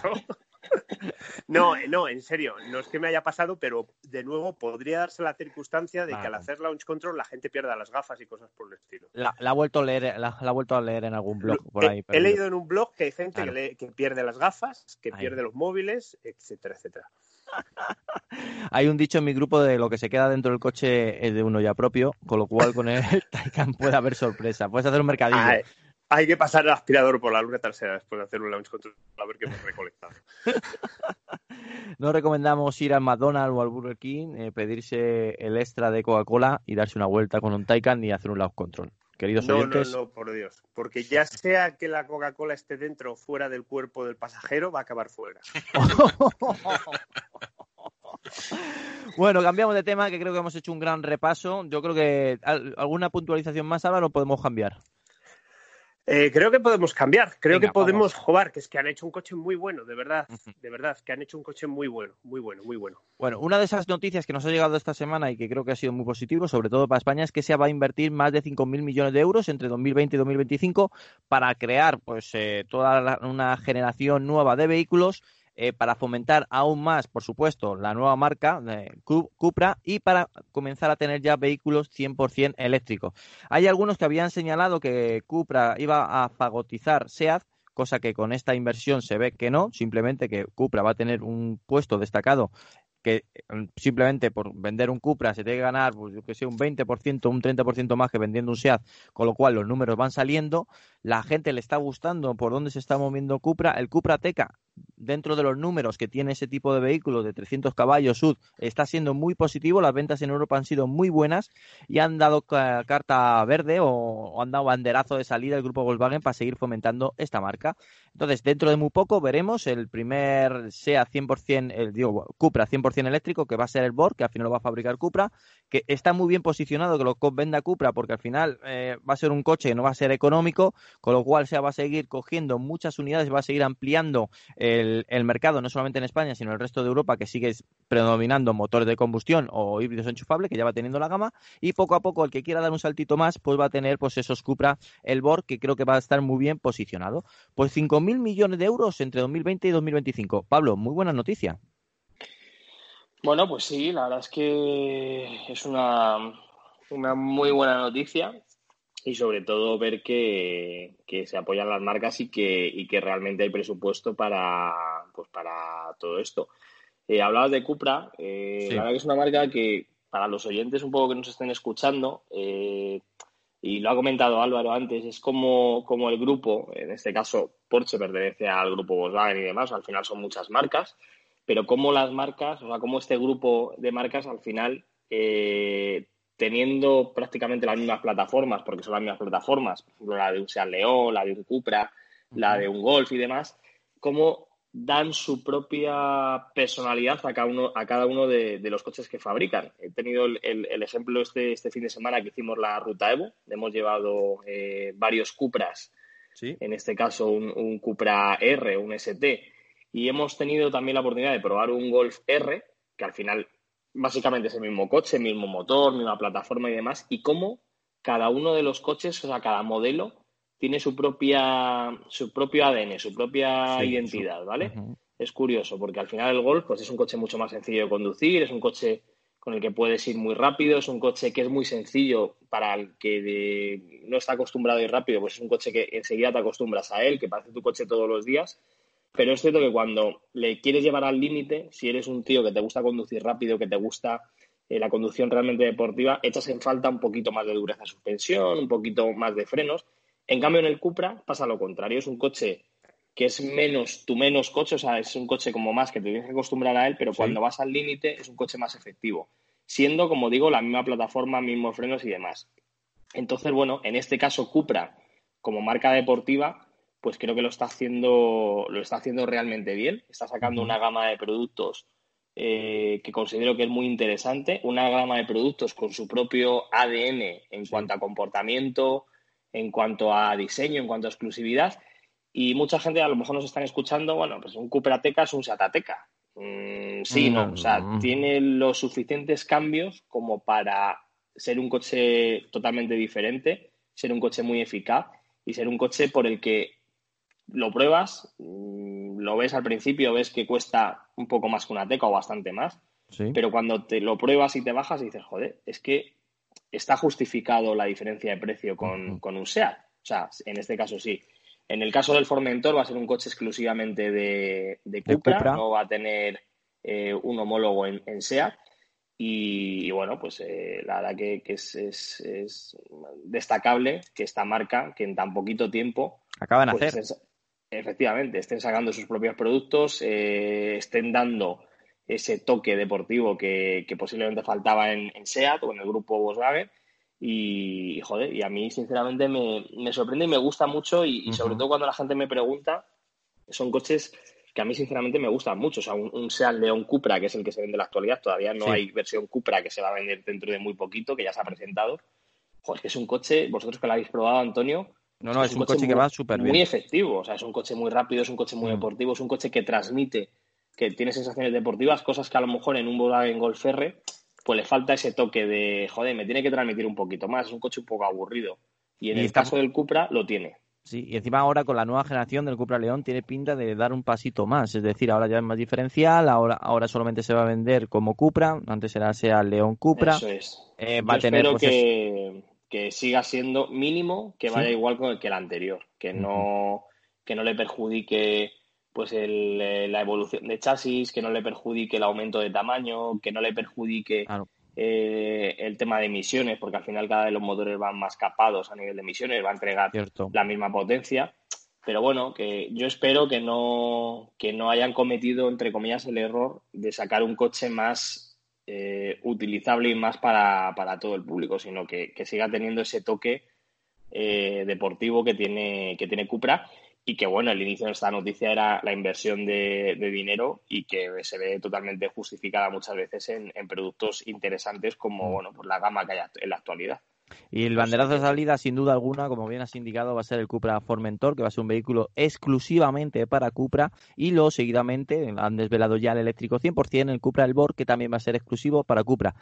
No, no, en serio, no es que me haya pasado, pero de nuevo podría darse la circunstancia de que al hacer launch control la gente pierda las gafas y cosas por el estilo. La, ha vuelto a leer, la, ha vuelto a leer en algún blog por ahí. He, leído en un blog que hay gente que, pierde las gafas, que pierde los móviles, etcétera, etcétera. Hay un dicho en mi grupo de lo que se queda dentro del coche es de uno ya propio, con lo cual con el Taycan puede haber sorpresa. Puedes hacer un mercadillo. Hay que pasar el aspirador por la luna trasera después de hacer un launch control a ver qué hemos recolectado. no recomendamos ir al McDonald's o al Burger King, eh, pedirse el extra de Coca-Cola y darse una vuelta con un Taycan y hacer un launch control. Queridos no, oyentes. No, no, por Dios. Porque ya sea que la Coca-Cola esté dentro o fuera del cuerpo del pasajero, va a acabar fuera. Bueno, cambiamos de tema, que creo que hemos hecho un gran repaso. Yo creo que alguna puntualización más ahora lo podemos cambiar. Eh, creo que podemos cambiar, creo que podemos jugar, que es que han hecho un coche muy bueno, de verdad, de verdad, que han hecho un coche muy bueno, muy bueno, muy bueno. Bueno, una de esas noticias que nos ha llegado esta semana y que creo que ha sido muy positivo, sobre todo para España, es que se va a invertir más de 5.000 millones de euros entre 2020 y 2025 para crear pues eh, toda una generación nueva de vehículos eh, para fomentar aún más, por supuesto, la nueva marca de Cupra y para comenzar a tener ya vehículos 100% eléctricos. Hay algunos que habían señalado que Cupra iba a fagotizar SEAT, cosa que con esta inversión se ve que no, simplemente que Cupra va a tener un puesto destacado que mm, simplemente por vender un Cupra se tiene que ganar, pues yo que sé, un 20%, un 30% más que vendiendo un SEAT, con lo cual los números van saliendo, la gente le está gustando por dónde se está moviendo Cupra, el Cupra Teca dentro de los números que tiene ese tipo de vehículo de 300 caballos Sud está siendo muy positivo, las ventas en Europa han sido muy buenas y han dado carta verde o, han dado banderazo de salida el grupo Volkswagen para seguir fomentando esta marca. Entonces, dentro de muy poco veremos el primer SEA 100%, el, digo, Cupra 100% eléctrico que va a ser el Borg, que al final lo va a fabricar Cupra, que está muy bien posicionado que lo venda Cupra porque al final eh, va a ser un coche que no va a ser económico, con lo cual SEA va a seguir cogiendo muchas unidades, va a seguir ampliando el, mercado, no solamente en España, sino en el resto de Europa, que sigue predominando motores de combustión o híbridos enchufables, que ya va teniendo la gama, y poco a poco el que quiera dar un saltito más, pues va a tener pues esos Cupra el Borg, que creo que va a estar muy bien posicionado. Pues 5.000 millones de euros entre 2020 y 2025. Pablo, muy buena noticia. Bueno, pues sí, la verdad es que es una, una muy buena noticia y sobre todo ver que, se apoyan las marcas y que, y que realmente hay presupuesto para, pues para todo esto. Eh, hablabas de Cupra, eh, la verdad que es una marca que para los oyentes un poco que nos estén escuchando, eh, y lo ha comentado Álvaro antes, es como, como el grupo, en este caso Porsche pertenece al grupo Volkswagen y demás, al final son muchas marcas, pero como las marcas, o sea, como este grupo de marcas al final eh, teniendo prácticamente las mismas plataformas, porque son las mismas plataformas, por ejemplo, la de un Seat León, la de un Cupra, la de un Golf y demás, cómo dan su propia personalidad a cada uno, a cada uno de, los coches que fabrican. He tenido el, ejemplo este, este fin de semana que hicimos la ruta Evo, hemos llevado eh, varios Cupras, en este caso un, un Cupra R, un ST, y hemos tenido también la oportunidad de probar un Golf R, que al final básicamente es el mismo coche, mismo motor, misma plataforma y demás, y cómo cada uno de los coches, o sea, cada modelo, tiene su propia, su propio ADN, su propia identidad, ¿vale? Es curioso, porque al final el Golf pues, es un coche mucho más sencillo de conducir, es un coche con el que puedes ir muy rápido, es un coche que es muy sencillo para el que no está acostumbrado a ir rápido, pues es un coche que enseguida te acostumbras a él, que parece tu coche todos los días. Pero es cierto que cuando le quieres llevar al límite, si eres un tío que te gusta conducir rápido, que te gusta eh, la conducción realmente deportiva, echas en falta un poquito más de dureza de suspensión, un poquito más de frenos. En cambio, en el Cupra pasa lo contrario, es un coche que es menos, tu menos coche, o sea, es un coche como más que te tienes que acostumbrar a él, pero cuando vas al límite es un coche más efectivo, siendo, como digo, la misma plataforma, mismos frenos y demás. Entonces, bueno, en este caso Cupra, como marca deportiva, pues creo que lo está haciendo, lo está haciendo realmente bien. Está sacando una gama de productos eh, que considero que es muy interesante, una gama de productos con su propio ADN en cuanto a comportamiento, en cuanto a diseño, en cuanto a exclusividad. Y mucha gente a lo mejor nos están escuchando, bueno, pues un Cupra Ateca es un Seat Ateca. Mm, sí, no, o sea, tiene los suficientes cambios como para ser un coche totalmente diferente, ser un coche muy eficaz y ser un coche por el que lo pruebas, mm, lo ves al principio, ves que cuesta un poco más que una Ateca o bastante más, pero cuando te lo pruebas y te bajas dices, joder, es que está justificado la diferencia de precio con, con un SEAT. O sea, en este caso sí. En el caso del Formentor va a ser un coche exclusivamente de, de, Cupra, no va a tener eh, un homólogo en, SEAT. Y, bueno, pues eh, la verdad que, es, destacable que esta marca, que en tan poquito tiempo... Acaban de pues, hacer. Efectivamente, estén sacando sus propios productos, eh, estén dando ese toque deportivo que, posiblemente faltaba en, en, SEAT o en el grupo Volkswagen y, joder, y a mí sinceramente me, sorprende y me gusta mucho y, sobre todo cuando la gente me pregunta, son coches que a mí sinceramente me gustan mucho. O sea, un, Seat León Cupra, que es el que se vende en la actualidad, todavía no hay versión Cupra que se va a vender dentro de muy poquito, que ya se ha presentado. Joder, que es un coche, vosotros que lo habéis probado, Antonio. No, no, es, un, coche, que va súper bien. Muy efectivo, o sea, es un coche muy rápido, es un coche muy mm. deportivo, es un coche que transmite, que tiene sensaciones deportivas, cosas que a lo mejor en un Volkswagen Golf R pues le falta ese toque de, joder, me tiene que transmitir un poquito más, es un coche un poco aburrido. Y en el caso del Cupra lo tiene. Sí, y encima ahora con la nueva generación del Cupra León tiene pinta de dar un pasito más, es decir, ahora ya es más diferencial, ahora, ahora solamente se va a vender como Cupra, antes era sea León Cupra. Eso es. Eh, va a tener, espero pues, que, siga siendo mínimo, que vaya igual con el que el anterior, que no, que no le perjudique pues eh, la evolución de chasis, que no le perjudique el aumento de tamaño, que no le perjudique eh, el tema de emisiones, porque al final cada vez los motores van más capados a nivel de emisiones, va a entregar la misma potencia. Pero bueno, que yo espero que no, que no hayan cometido, entre comillas, el error de sacar un coche más eh, utilizable y más para, todo el público, sino que, siga teniendo ese toque deportivo que tiene, que tiene Cupra y que bueno, el inicio de esta noticia era la inversión de, dinero y que se ve totalmente justificada muchas veces en, productos interesantes como mm. bueno, pues la gama que hay en la actualidad. Y el banderazo de salida, sin duda alguna, como bien has indicado, va a ser el Cupra Formentor, que va a ser un vehículo exclusivamente para Cupra. Y luego, seguidamente, han desvelado ya el eléctrico 100%, el Cupra Elbor, que también va a ser exclusivo para Cupra.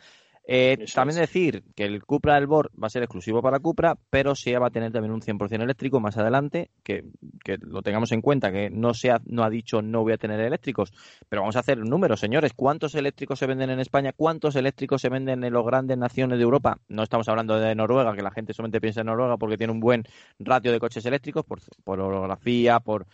Eh, también decir que el Cupra del Bor va a ser exclusivo para Cupra, pero sí va a tener también un 100% eléctrico más adelante, que, lo tengamos en cuenta, que no, se ha, no ha dicho no voy a tener eléctricos, pero vamos a hacer números, señores. ¿Cuántos eléctricos se venden en España? ¿Cuántos eléctricos se venden en las grandes naciones de Europa? No estamos hablando de Noruega, que la gente solamente piensa en Noruega porque tiene un buen ratio de coches eléctricos por, por orografía, por,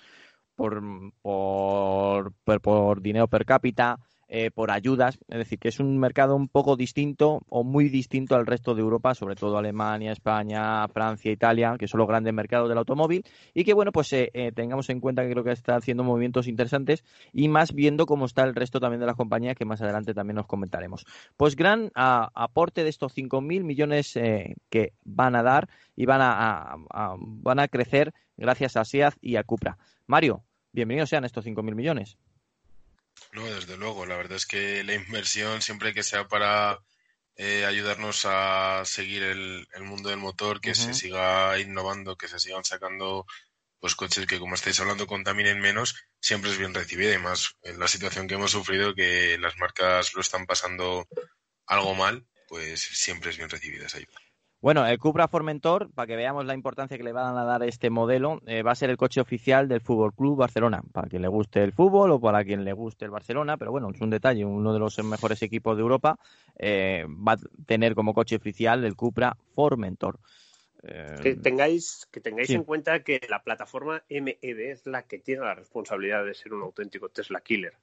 por, por, por dinero per cápita eh, por ayudas, es decir, que es un mercado un poco distinto o muy distinto al resto de Europa, sobre todo Alemania, España, Francia, Italia, que son los grandes mercados del automóvil, y que bueno, pues eh, eh, tengamos en cuenta que creo que está haciendo movimientos interesantes y más viendo cómo está el resto también de las compañías que más adelante también nos comentaremos. Pues gran aporte de estos 5.000 millones que van a dar y van a, van a crecer gracias a SEAT y a Cupra. Mario, bienvenidos sean estos 5.000 millones. No, desde luego. La verdad es que la inversión, siempre que sea para eh, ayudarnos a seguir el, mundo del motor, que se siga innovando, que se sigan sacando pues coches que, como estáis hablando, contaminen menos, siempre es bien recibida y más en la situación que hemos sufrido, que las marcas lo están pasando algo mal, pues siempre es bien recibida esa ayuda. Bueno, el Cupra Formentor, para que veamos la importancia que le van a dar a este modelo, eh, va a ser el coche oficial del Fútbol Club Barcelona, para quien le guste el fútbol o para quien le guste el Barcelona, pero bueno, es un detalle, uno de los mejores equipos de Europa eh, va a tener como coche oficial el Cupra Formentor. Eh, que tengáis, que tengáis en cuenta que la plataforma MEB es la que tiene la responsabilidad de ser un auténtico Tesla killer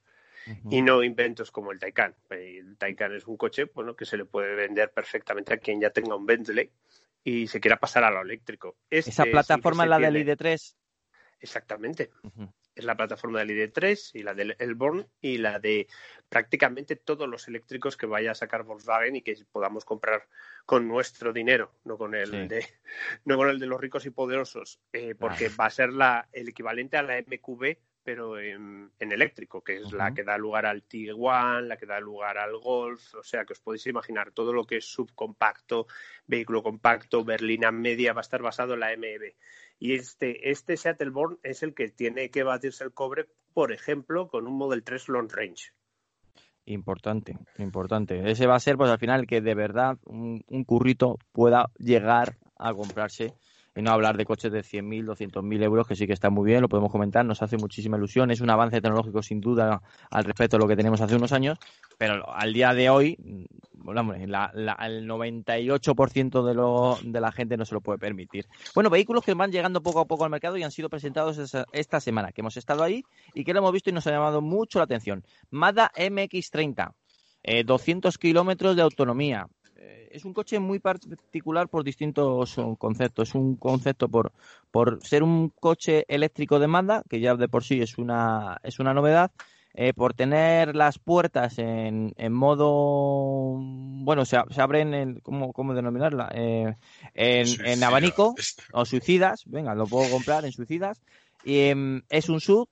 y no inventos como el Taycan. El Taycan es un coche bueno, que se le puede vender perfectamente a quien ya tenga un Bentley y se quiera pasar a lo eléctrico. Este ¿Esa plataforma es la del ID3? Exactamente. Es la plataforma del ID3 y la del Elborn y la de prácticamente todos los eléctricos que vaya a sacar Volkswagen y que podamos comprar con nuestro dinero, no con el, de, no con el de los ricos y poderosos, eh, porque va a ser la, el equivalente a la MQB pero en, eléctrico, que es la que da lugar al Tiguan, la que da lugar al Golf, o sea que os podéis imaginar todo lo que es subcompacto, vehículo compacto, berlina media, va a estar basado en la MEB. Y este, este es el que tiene que batirse el cobre, por ejemplo, con un Model 3 Long Range. Importante, importante. Ese va a ser, pues al final, que de verdad un, un currito pueda llegar a comprarse y no hablar de coches de 100.000, 200.000 euros, que sí que está muy bien, lo podemos comentar, nos hace muchísima ilusión, es un avance tecnológico sin duda al respecto de lo que teníamos hace unos años, pero al día de hoy, bueno, la, el 98% de, lo, de la gente no se lo puede permitir. Bueno, vehículos que van llegando poco a poco al mercado y han sido presentados esta semana, que hemos estado ahí y que lo hemos visto y nos ha llamado mucho la atención. Mazda MX30. 200 eh, kilómetros de autonomía, es un coche muy particular por distintos uh, conceptos. Es un concepto por, por ser un coche eléctrico de Mazda, que ya de por sí es una, es una novedad. Eh, por tener las puertas en, en modo, bueno, se, se abren, en, ¿cómo, cómo denominarla? Eh, en, abanico o suicidas, venga, lo puedo comprar en suicidas. Y, em, es un sub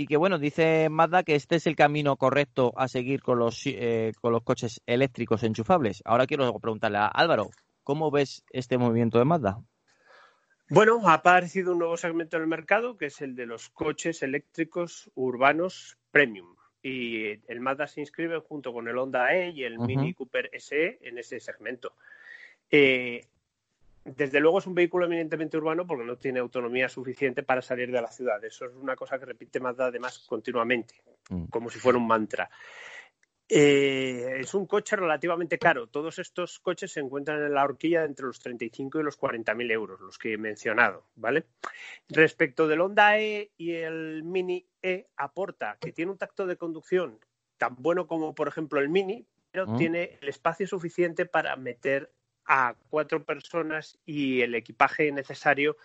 y que bueno, dice Mazda que este es el camino correcto a seguir con los, eh, con los coches eléctricos enchufables. Ahora quiero preguntarle a Álvaro, ¿cómo ves este movimiento de Mazda? Bueno, ha aparecido un nuevo segmento en el mercado que es el de los coches eléctricos urbanos premium. Y el Mazda se inscribe junto con el Honda E y el Mini Cooper SE en ese segmento. Eh, desde luego es un vehículo eminentemente urbano porque no tiene autonomía suficiente para salir de la ciudad. Eso es una cosa que repite Mazda además continuamente, mm. como si fuera un mantra. Eh, es un coche relativamente caro. Todos estos coches se encuentran en la horquilla entre los 35 y los 40 mil euros, los que he mencionado, ¿vale? Respecto del Honda E y el Mini E, aporta que tiene un tacto de conducción tan bueno como, por ejemplo, el Mini, pero mm. tiene el espacio suficiente para meter a cuatro personas y el equipaje necesario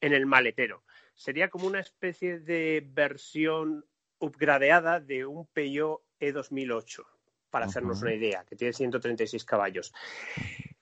en el maletero. Sería como una especie de versión upgradeada de un Peugeot E2008, para hacernos una idea, que tiene 136 caballos.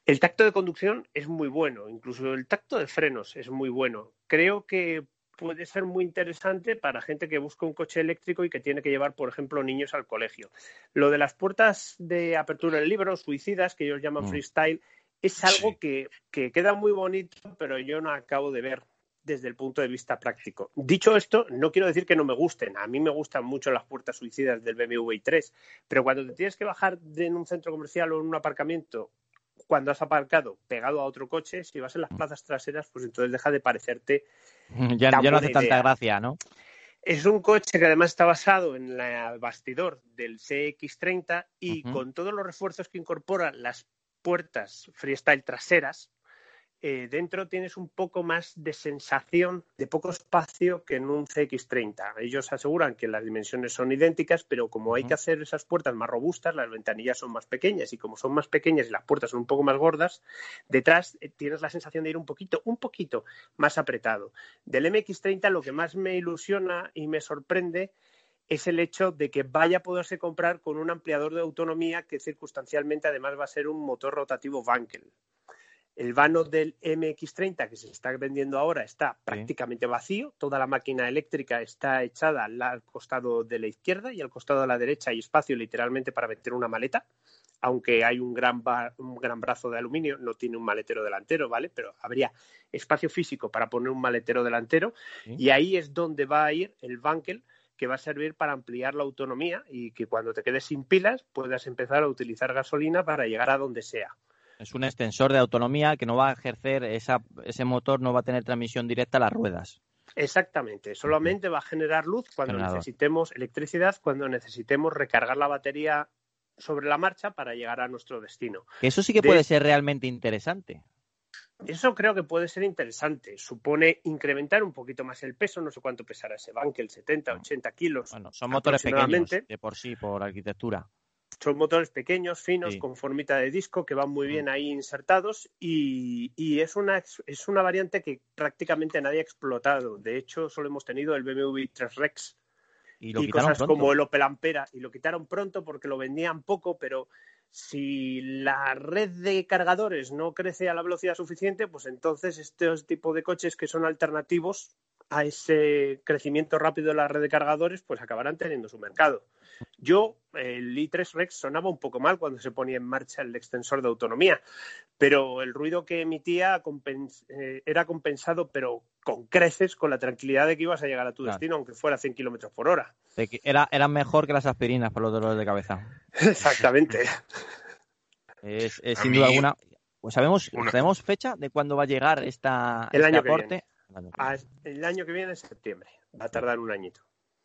El tacto de conducción es muy bueno, incluso el tacto de frenos es muy bueno. Creo que puede ser muy interesante para gente que busca un coche eléctrico y que tiene que llevar, por ejemplo, niños al colegio. Lo de las puertas de apertura del libro, suicidas, que ellos llaman mm. freestyle, es algo que, queda muy bonito, pero yo no acabo de ver desde el punto de vista práctico. Dicho esto, no quiero decir que no me gusten. A mí me gustan mucho las puertas suicidas del BMW i3, pero cuando te tienes que bajar en un centro comercial o en un aparcamiento, cuando has aparcado pegado a otro coche, si vas en las mm. plazas traseras, pues entonces deja de parecerte. Ya, no hace tanta gracia, ¿no? Es un coche que además está basado en el bastidor del CX30 y con todos los refuerzos que incorpora las puertas freestyle traseras, eh, dentro tienes un poco más de sensación de poco espacio que en un CX30. Ellos aseguran que las dimensiones son idénticas, pero como hay que hacer esas puertas más robustas, las ventanillas son más pequeñas y como son más pequeñas y las puertas son un poco más gordas, detrás eh, tienes la sensación de ir un poquito, un poquito más apretado. Del MX30 lo que más me ilusiona y me sorprende es el hecho de que vaya a poderse comprar con un ampliador de autonomía que circunstancialmente además va a ser un motor rotativo Wankel. El vano del MX30 que se está vendiendo ahora está prácticamente vacío. Toda la máquina eléctrica está echada al costado de la izquierda y al costado de la derecha hay espacio literalmente para meter una maleta. Aunque hay un gran, un gran brazo de aluminio, no tiene un maletero delantero, ¿vale? Pero habría espacio físico para poner un maletero delantero. Y ahí es donde va a ir el Bankel que va a servir para ampliar la autonomía y que cuando te quedes sin pilas puedas empezar a utilizar gasolina para llegar a donde sea. Es un extensor de autonomía que no va a ejercer, ese motor no va a tener transmisión directa a las ruedas. Exactamente, solamente va a generar luz cuando necesitemos electricidad, cuando necesitemos recargar la batería sobre la marcha para llegar a nuestro destino. Eso sí que puede ser realmente interesante. Eso creo que puede ser interesante. Supone incrementar un poquito más el peso. No sé cuánto pesará ese el 70, 80 kilos. Bueno, son motores pequeños de por sí, por arquitectura. Son motores pequeños, finos, con formita de disco, que van muy bien ahí insertados y, es, una, es una variante que prácticamente nadie ha explotado. De hecho, solo hemos tenido el BMW 3 Rex y, cosas como el Opel Ampera y lo quitaron pronto porque lo vendían poco, pero si la red de cargadores no crece a la velocidad suficiente, pues entonces estos tipos de coches que son alternativos a ese crecimiento rápido de la red de cargadores, pues acabarán teniendo su mercado. Yo, el i3 Rex sonaba un poco mal cuando se ponía en marcha el extensor de autonomía, pero el ruido que emitía eh, era compensado, pero con creces, con la tranquilidad de que ibas a llegar a tu destino, aunque fuera a 100 kilómetros por hora. Era, era mejor que las aspirinas para los dolores de cabeza. Exactamente. es, sin duda alguna. Pues sabemos, ¿tenemos fecha de cuándo va a llegar esta, el este año aporte? Ah, el año que viene es septiembre. Va a tardar un añito.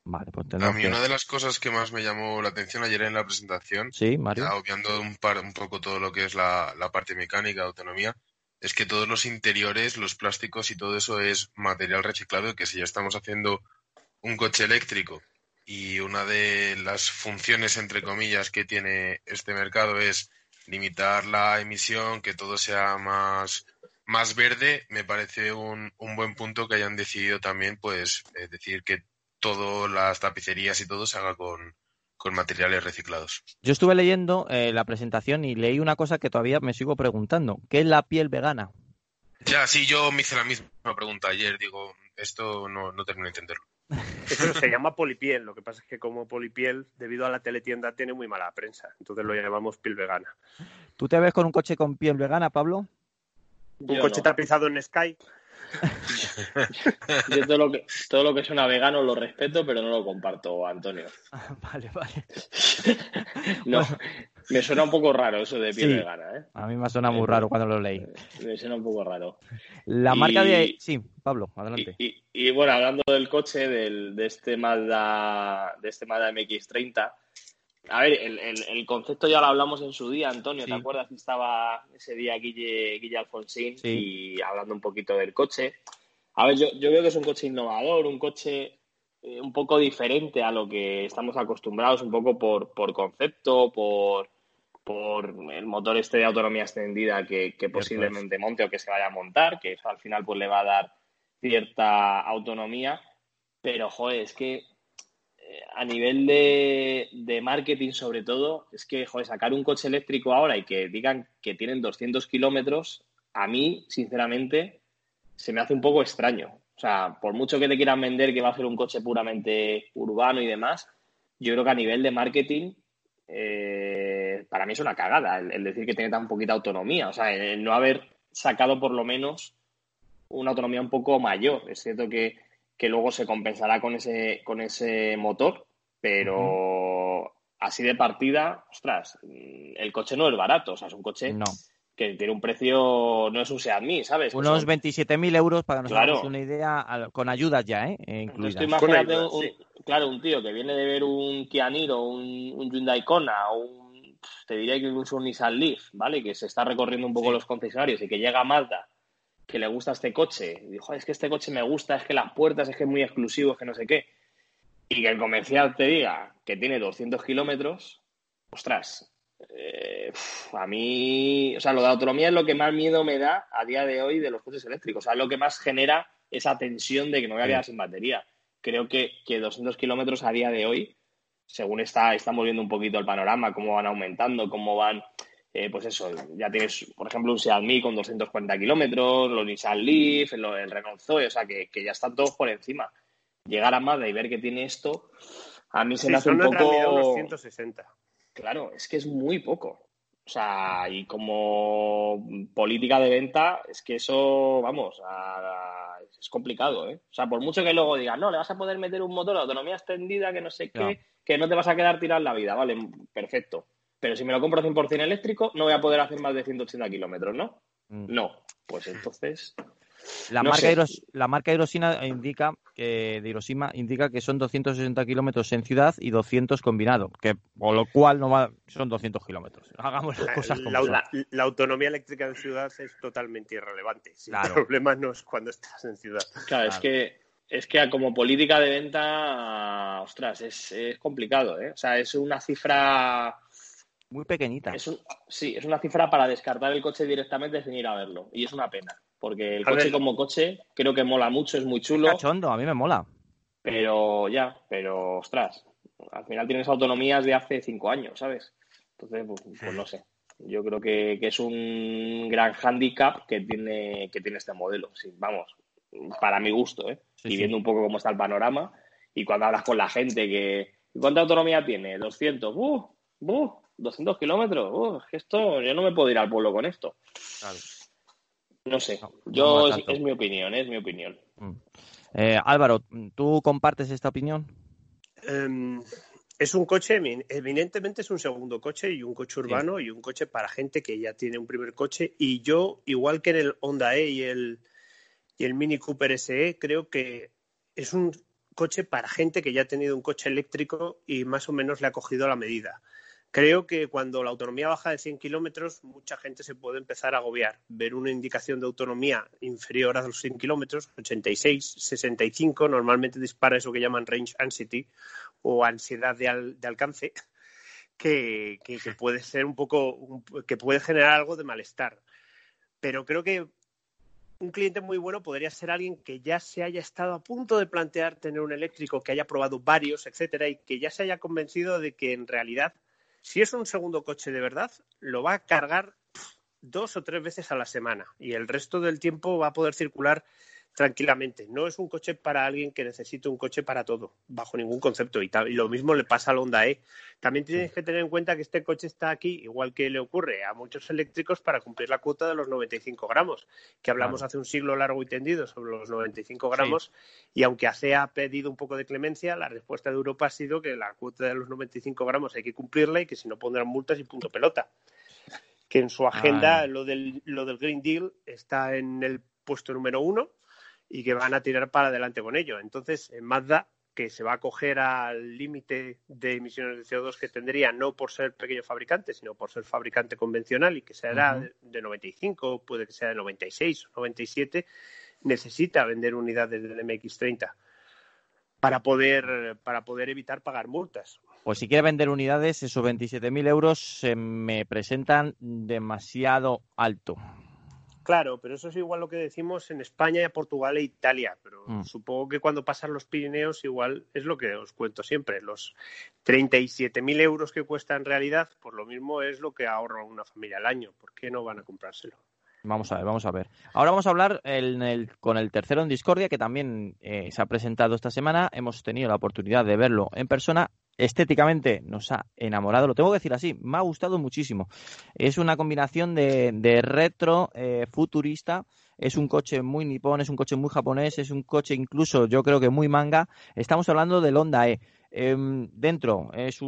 Vale, pues a mí una de las cosas que más me llamó la atención ayer en la presentación, sí, Mario. obviando un, par, un poco todo lo que es la, parte mecánica, autonomía, es que todos los interiores, los plásticos y todo eso es material reciclado que si ya estamos haciendo un coche eléctrico y una de las funciones, entre comillas, que tiene este mercado es limitar la emisión, que todo sea más más verde, me parece un, un buen punto que hayan decidido también, pues, eh, decir que todas las tapicerías y todo se haga con, materiales reciclados. Yo estuve leyendo eh, la presentación y leí una cosa que todavía me sigo preguntando. ¿Qué es la piel vegana? Ya, sí, yo me hice la misma pregunta ayer. Digo, esto no, no termino de entenderlo. Eso se llama polipiel. Lo que pasa es que como polipiel, debido a la teletienda, tiene muy mala prensa. Entonces lo llamamos piel vegana. ¿Tú te ves con un coche con piel vegana, Pablo? un coche tapizado en Sky. Yo todo lo, que, todo lo que suena vegano lo respeto, pero no lo comparto, Antonio. vale, vale. no, me suena un poco raro eso de piel vegana, ¿eh? A mí me suena muy raro cuando lo leí. Me suena un poco raro. La marca de... Sí, Pablo, adelante. Y, bueno, hablando del coche, del, de este Mazda, de este Mazda MX-30, a ver, el, concepto ya lo hablamos en su día, Antonio. ¿Te acuerdas que estaba ese día Guille, Guille Alfonsín y hablando un poquito del coche? A ver, yo, yo veo que es un coche innovador, un coche eh, un poco diferente a lo que estamos acostumbrados, un poco por, por concepto, por, por el motor este de autonomía extendida que, que posiblemente monte o que se vaya a montar, que eso al final pues le va a dar cierta autonomía. Pero, joder, es que a nivel de, marketing sobre todo, es que, joder, sacar un coche eléctrico ahora y que digan que tienen 200 kilómetros, a mí, sinceramente, se me hace un poco extraño. O sea, por mucho que te quieran vender que va a ser un coche puramente urbano y demás, yo creo que a nivel de marketing, eh, para mí es una cagada el, decir que tiene tan poquita autonomía. O sea, el no haber sacado por lo menos una autonomía un poco mayor. Es cierto que que luego se compensará con ese, con ese motor, pero así de partida, ostras, el coche no es barato, o sea, es un coche que tiene un precio, no es un Seat Mii, ¿sabes? Unos 27.000 euros para que nos una idea, con ayudas ya, ¿eh? Incluidas. un, claro, un tío que viene de ver un Kia Niro, un, un Hyundai Kona, un, te diría que incluso un Nissan Leaf, ¿vale? Que se está recorriendo un poco los concesionarios y que llega a Mazda que le gusta este coche. Y dijo, es que este coche me gusta, es que las puertas, es que es muy exclusivo, es que no sé qué. Y que el comercial te diga que tiene 200 kilómetros, ostras, eh, a mí, o sea, lo de autonomía es lo que más miedo me da a día de hoy de los coches eléctricos. O sea, es lo que más genera esa tensión de que no voy a quedar sin batería. Creo que, que 200 kilómetros a día de hoy, según está, estamos viendo un poquito el panorama, cómo van aumentando, cómo van eh, pues eso, ya tienes, por ejemplo, un Xiaomi con 240 kilómetros, los Nissan Leaf, el, el Renault Zoe, o sea, que, que, ya están todos por encima. Llegar a Mazda y ver que tiene esto, a mí se me hace un poco... 160. Claro, es que es muy poco. O sea, y como política de venta, es que eso, vamos, es complicado, ¿eh? O sea, por mucho que luego digan, no, le vas a poder meter un motor de autonomía extendida que no sé qué, que no te vas a quedar tirado en la vida, vale, perfecto. Pero si me lo compro 100% eléctrico, no voy a poder hacer más de 180 kilómetros, ¿no? Mm. No, pues entonces la, marca la marca Hiroshima indica que, de Hiroshima indica que son 260 kilómetros en ciudad y 200 combinado, que por lo cual no va, son 200 kilómetros. Hagamos las cosas como la, la, autonomía eléctrica en ciudad es totalmente irrelevante. El problema no es cuando estás en ciudad. Claro, es que es que como política de venta, ostras, es, es complicado, ¿eh? O sea, es una cifra muy pequeñita. Es sí, es una cifra para descartar el coche directamente sin ir a verlo. Y es una pena. Porque el coche como coche creo que mola mucho, es muy chulo. Cachondo, a mí me mola. Pero ya, pero ostras, al final tienes autonomías de hace cinco años, ¿sabes? Entonces, pues, pues no sé. Yo creo que, es un gran hándicap que tiene, que tiene este modelo. Sí, vamos, para mi gusto, ¿eh? y viendo un poco cómo está el panorama. Y cuando hablas con la gente que. ¿Cuánta autonomía tiene? 200. ¡Uh! ¡Uh! 200 kilómetros. ¡Uh! Esto, yo no me puedo ir al pueblo con esto. Claro. No sé, yo es, mi opinión, es mi opinión. Mm. Eh, Álvaro, ¿tú compartes esta opinión? Em, es un coche, evidentemente es un segundo coche y un coche urbano y un coche para gente que ya tiene un primer coche. Y yo, igual que en el Honda E y el, y el Mini Cooper SE, creo que es un coche para gente que ya ha tenido un coche eléctrico y más o menos le ha cogido la medida. Creo que cuando la autonomía baja de 100 kilómetros, mucha gente se puede empezar a agobiar. Ver una indicación de autonomía inferior a los 100 kilómetros, 86, 65, normalmente dispara eso que llaman range anxiety o ansiedad de, alcance, que, puede ser un poco, que puede generar algo de malestar. Pero creo que un cliente muy bueno podría ser alguien que ya se haya estado a punto de plantear tener un eléctrico, que haya probado varios, etcétera, y que ya se haya convencido de que en realidad si es un segundo coche de verdad, lo va a cargar dos o tres veces a la semana y el resto del tiempo va a poder circular tranquilamente. No es un coche para alguien que necesite un coche para todo, bajo ningún concepto. Y, lo mismo le pasa al Honda E. También tienes que tener en cuenta que este coche está aquí, igual que le ocurre a muchos eléctricos, para cumplir la cuota de los 95 gramos, que hablamos hace un siglo largo y tendido sobre los 95 gramos. Y aunque ACE ha pedido un poco de clemencia, la respuesta de Europa ha sido que la cuota de los 95 gramos hay que cumplirla y que si no pondrán multas y punto pelota. Que en su agenda lo, del, lo del Green Deal está en el puesto número uno y que van a tirar para adelante con ello. Entonces, en Mazda, que se va a coger al límite de emisiones de CO2 que tendría, no por ser pequeño fabricante, sino por ser fabricante convencional y que será de 95, puede que sea de 96 o 97, necesita vender unidades del MX30 para poder, para poder evitar pagar multas. Pues si quiere vender unidades, esos 27.000 euros se me presentan demasiado alto. Claro, pero eso es igual lo que decimos en España, Portugal e Italia. Pero mm. supongo que cuando pasan los Pirineos, igual es lo que os cuento siempre. Los 37.000 euros que cuesta en realidad, por lo mismo es lo que ahorra una familia al año. ¿Por qué no van a comprárselo? Vamos a ver, vamos a ver. Ahora vamos a hablar con el tercero en Discordia, que también eh, se ha presentado esta semana. Hemos tenido la oportunidad de verlo en persona estéticamente nos ha enamorado, lo tengo que decir así, me ha gustado muchísimo. Es una combinación de, retro, eh, futurista, es un coche muy nipón, es un coche muy japonés, es un coche incluso yo creo que muy manga. Estamos hablando del Honda E. Em, dentro es,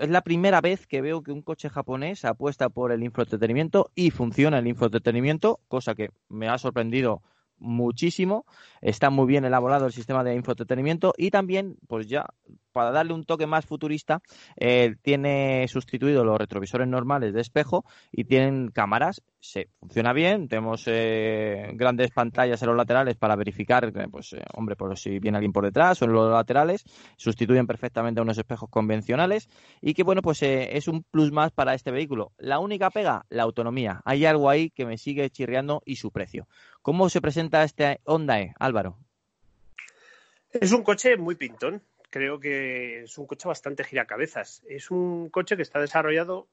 es la primera vez que veo que un coche japonés apuesta por el infoentretenimiento y funciona el infoentretenimiento, cosa que me ha sorprendido muchísimo. Está muy bien elaborado el sistema de infoentretenimiento y también, pues ya, para darle un toque más futurista, eh, tiene sustituido los retrovisores normales de espejo y tienen cámaras. Se funciona bien. Tenemos eh, grandes pantallas en los laterales para verificar, pues, eh, hombre, pues si viene alguien por detrás o en los laterales. Sustituyen perfectamente a unos espejos convencionales y que, bueno, pues es un plus más para este vehículo. La única pega, la autonomía. Hay algo ahí que me sigue chirriando y su precio. ¿Cómo se presenta este Honda E, Álvaro? Es un coche muy pintón. Creo que es un coche bastante giracabezas. Es un coche que está desarrollado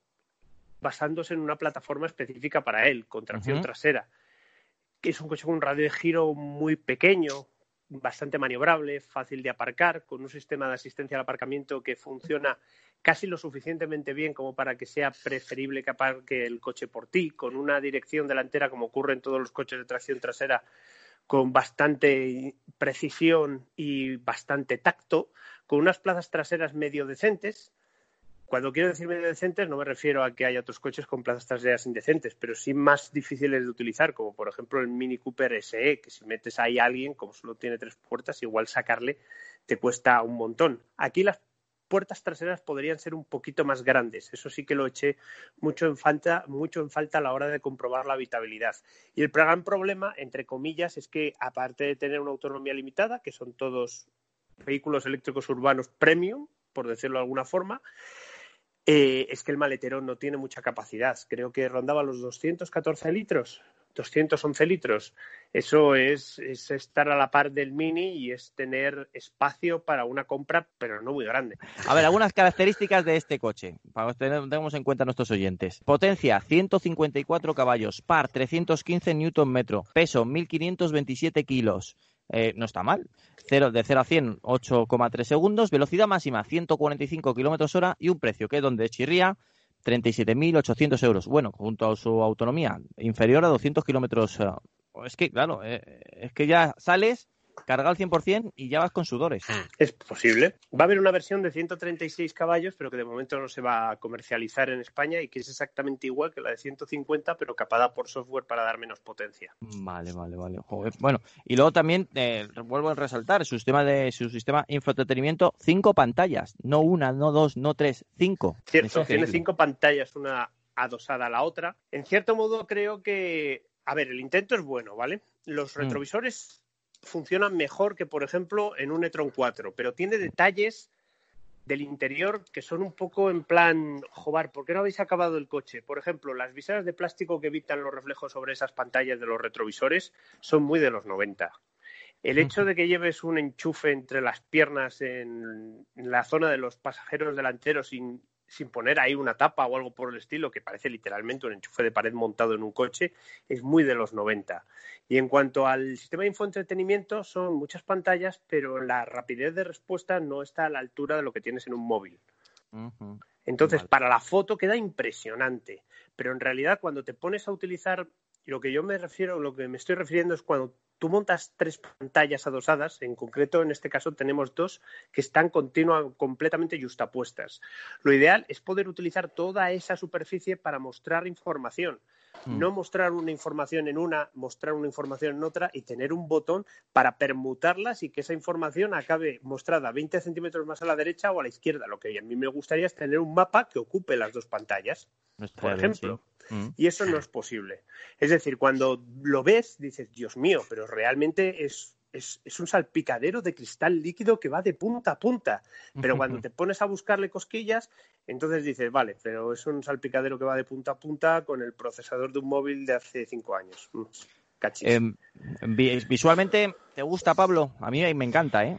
basándose en una plataforma específica para él, con tracción trasera, es un coche con un radio de giro muy pequeño, bastante maniobrable, fácil de aparcar, con un sistema de asistencia al aparcamiento que funciona casi lo suficientemente bien como para que sea preferible que aparque el coche por ti, con una dirección delantera como ocurre en todos los coches de tracción trasera con bastante precisión y bastante tacto, con unas plazas traseras medio decentes. Cuando quiero decir medio decentes no me refiero a que haya otros coches con plazas traseras indecentes, pero sí más difíciles de utilizar, como por ejemplo el Mini Cooper SE, que si metes ahí a alguien, como solo tiene tres puertas, igual sacarle te cuesta un montón. Aquí las puertas traseras podrían ser un poquito más grandes. Eso sí que lo eché mucho en falta, mucho en falta a la hora de comprobar la habitabilidad. Y el gran problema, entre comillas, es que aparte de tener una autonomía limitada, que son todos vehículos eléctricos urbanos premium, por decirlo de alguna forma, eh, es que el maletero no tiene mucha capacidad. Creo que rondaba los 214 litros. 211 litros. Eso es, estar a la par del Mini y es tener espacio para una compra, pero no muy grande. A ver, algunas características de este coche, para que tengamos en cuenta nuestros oyentes. Potencia, 154 caballos, par, 315 newton metro, peso, 1.527 kilos. Eh, no está mal. Cero, de 0 a 100, 8,3 segundos. Velocidad máxima, 145 kilómetros hora. Y un precio que es donde chirría, 37.800 euros. Bueno, junto a su autonomía, inferior a 200 kilómetros. Eh, es que, claro, eh, es que ya sales cargado al 100% y ya vas con sudores. Es posible. Va a haber una versión de 136 caballos, pero que de momento no se va a comercializar en España y que es exactamente igual que la de 150, pero capada por software para dar menos potencia. Vale, vale, vale. Bueno, y luego también eh, vuelvo a resaltar su sistema de su sistema infoentretenimiento, cinco pantallas, no una, no dos, no tres, cinco. Cierto, tiene cinco pantallas, una adosada a la otra. En cierto modo creo que, a ver, el intento es bueno, ¿vale? Los mm. retrovisores funciona mejor que, por ejemplo, en un e-tron 4, pero tiene detalles del interior que son un poco en plan, joder, ¿por qué no habéis acabado el coche? Por ejemplo, las viseras de plástico que evitan los reflejos sobre esas pantallas de los retrovisores son muy de los 90. El hecho de que lleves un enchufe entre las piernas en, la zona de los pasajeros delanteros sin, sin poner ahí una tapa o algo por el estilo, que parece literalmente un enchufe de pared montado en un coche, es muy de los 90. Y en cuanto al sistema de infoentretenimiento, son muchas pantallas, pero la rapidez de respuesta no está a la altura de lo que tienes en un móvil. Entonces, para la foto queda impresionante, pero en realidad cuando te pones a utilizar lo que yo me refiero, lo que me estoy refiriendo es cuando tú montas tres pantallas adosadas, en concreto en este caso tenemos dos que están continua, completamente justapuestas. Lo ideal es poder utilizar toda esa superficie para mostrar información. Mm. No mostrar una información en una, mostrar una información en otra y tener un botón para permutarlas y que esa información acabe mostrada 20 centímetros más a la derecha o a la izquierda. Lo que a mí me gustaría es tener un mapa que ocupe las dos pantallas, por ejemplo. Mm. Y eso no es posible. Es decir, cuando lo ves, dices, Dios mío, pero realmente es, es, un salpicadero de cristal líquido que va de punta a punta. Pero cuando te pones a buscarle cosquillas, entonces dices, vale, pero es un salpicadero que va de punta a punta con el procesador de un móvil de hace cinco años. Mm, em, visualmente, ¿te gusta, Pablo? A mí me encanta, ¿eh?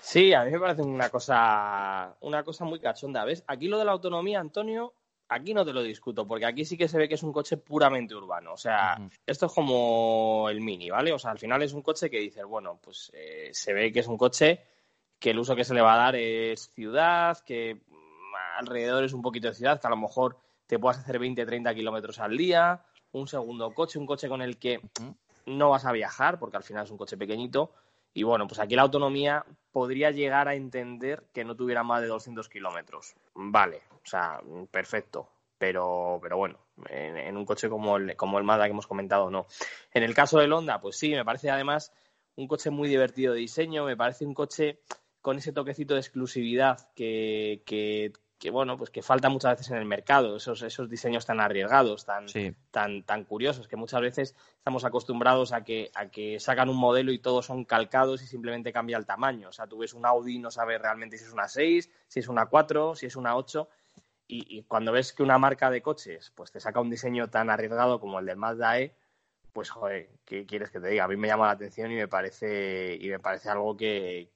Sí, a mí me parece una cosa, una cosa muy cachonda. ¿Ves? Aquí lo de la autonomía, Antonio, aquí no te lo discuto, porque aquí sí que se ve que es un coche puramente urbano. O sea, esto es como el Mini, ¿vale? O sea, al final es un coche que dices, bueno, pues eh, se ve que es un coche que el uso que se le va a dar es ciudad, que alrededor es un poquito de ciudad, que a lo mejor te puedas hacer 20, 30 kilómetros al día, un segundo coche, un coche con el que no vas a viajar, porque al final es un coche pequeñito. Y bueno, pues aquí la autonomía podría llegar a entender que no tuviera más de 200 kilómetros. Vale, o sea, perfecto. Pero, pero bueno, en, un coche como el, como el Mazda que hemos comentado, no. En el caso del Honda, pues sí, me parece además un coche muy divertido de diseño, me parece un coche con ese toquecito de exclusividad que, que, que bueno, pues que falta muchas veces en el mercado, esos, esos diseños tan arriesgados, tan, tan, tan curiosos, que muchas veces estamos acostumbrados a que, a que sacan un modelo y todos son calcados y simplemente cambia el tamaño. O sea, tú ves un Audi y no sabes realmente si es una 6, si es una 4, si es una 8. Y, y cuando ves que una marca de coches pues te saca un diseño tan arriesgado como el del Mazda E, pues joder, ¿qué quieres que te diga? A mí me llama la atención y me parece, y me parece algo que,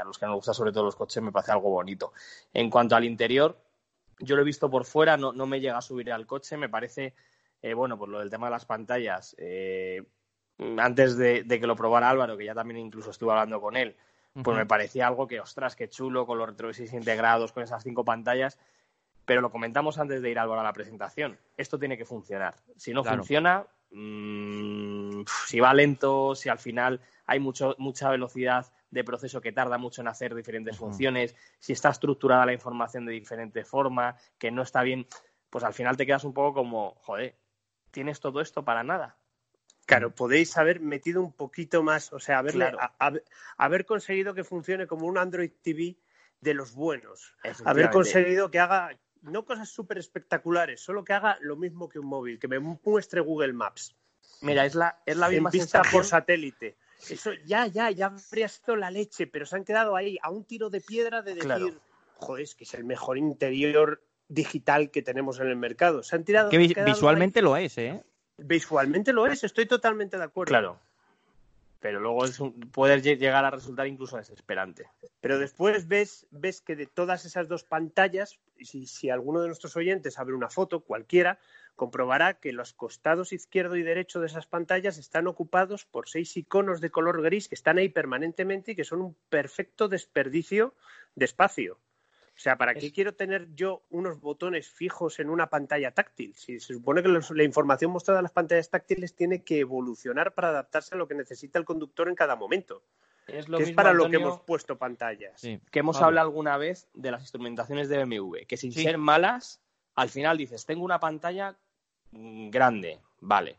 a los que nos gusta sobre todo los coches me parece algo bonito. En cuanto al interior, Yo lo he visto por fuera, no, no me llega a subir al coche, me parece, eh, bueno, por lo del tema de las pantallas, eh, antes de, que lo probara Álvaro, que ya también incluso estuve hablando con él, pues me parecía algo que, ostras, qué chulo, con los retrovisores integrados, con esas cinco pantallas, pero lo comentamos antes de ir Álvaro a la presentación. Esto tiene que funcionar. Si no funciona, mmm, si va lento, si al final hay mucho, mucha velocidad de proceso que tarda mucho en hacer diferentes funciones, si está estructurada la información de diferente forma, que no está bien, pues al final te quedas un poco como, joder, tienes todo esto para nada. Claro, podéis haber metido un poquito más, o sea, haber conseguido que funcione como un Android TV de los buenos. Haber conseguido que haga no cosas súper espectaculares, solo que haga lo mismo que un móvil, que me muestre Google Maps. Mira, es la, es la misma en vista por satélite. Eso ya, ya, ya habría sido la leche, pero se han quedado ahí a un tiro de piedra de decir, joder, es que es el mejor interior digital que tenemos en el mercado. Se han tirado. Que visualmente lo es, ¿eh? Visualmente lo es, estoy totalmente de acuerdo. Claro. Pero luego es puede llegar a resultar incluso desesperante. Pero después ves, ves que de todas esas dos pantallas, si, si alguno de nuestros oyentes abre una foto, cualquiera, comprobará que los costados izquierdo y derecho de esas pantallas están ocupados por seis iconos de color gris que están ahí permanentemente y que son un perfecto desperdicio de espacio. O sea, ¿para qué quiero tener yo unos botones fijos en una pantalla táctil? Si se supone que la información mostrada en las pantallas táctiles tiene que evolucionar para adaptarse a lo que necesita el conductor en cada momento. Es, lo que es para lo que hemos puesto pantallas. Que hemos hablado alguna vez de las instrumentaciones de BMW, que sin ser malas, al final dices, tengo una pantalla mm, grande, vale.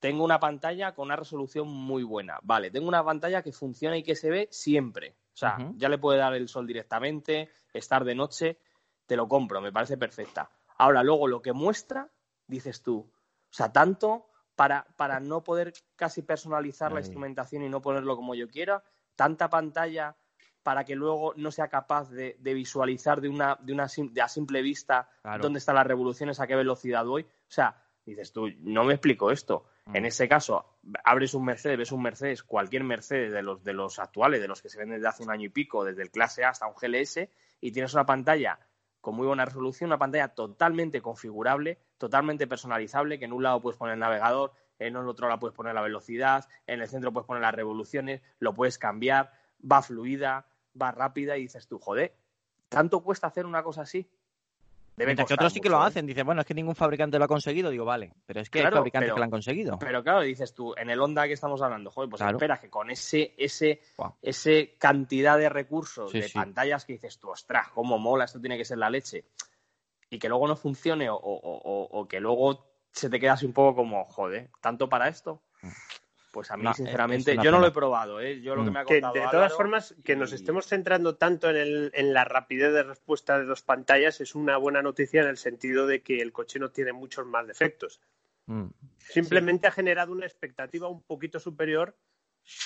Tengo una pantalla con una resolución muy buena, vale. Tengo una pantalla que funciona y que se ve siempre. O sea, ya le puede dar el sol directamente, estar de noche, te lo compro, me parece perfecta. Ahora, luego lo que muestra, dices tú, o sea, tanto para, para no poder casi personalizar la instrumentación y no ponerlo como yo quiera, tanta pantalla para que luego no sea capaz de, visualizar de una, de una de a simple vista dónde están las revoluciones, a qué velocidad voy. O sea, dices tú, no me explico esto. En mm. ese caso, abres un Mercedes, ves un Mercedes, cualquier Mercedes de los, de los actuales, de los que se venden desde hace un año y pico, desde el clase A hasta un GLS, y tienes una pantalla con muy buena resolución, una pantalla totalmente configurable, totalmente personalizable, que en un lado puedes poner el navegador, en el otro lado puedes poner la velocidad, en el centro puedes poner las revoluciones, lo puedes cambiar, va fluida, va rápida y dices tú, joder, ¿tanto cuesta hacer una cosa así? Mientras que otros sí que lo ¿eh? hacen. Dice, bueno, es que ningún fabricante lo ha conseguido. Digo, vale, pero es que hay fabricantes que lo han conseguido. Pero claro, dices tú, en el Honda que estamos hablando, joder, pues espera que con ese, ese, ese cantidad de recursos, de pantallas que dices tú, ostras, cómo mola, esto tiene que ser la leche. Y que luego no funcione o, o que luego se te queda así un poco como, joder, ¿tanto para esto? Mm. Pues a mí, sinceramente, yo no lo he probado, ¿eh? Yo lo que mm. me ha contado De todas formas, que nos estemos centrando tanto en, el, en la rapidez de respuesta de dos pantallas es una buena noticia en el sentido de que el coche no tiene muchos más defectos. Mm. Simplemente ha generado una expectativa un poquito superior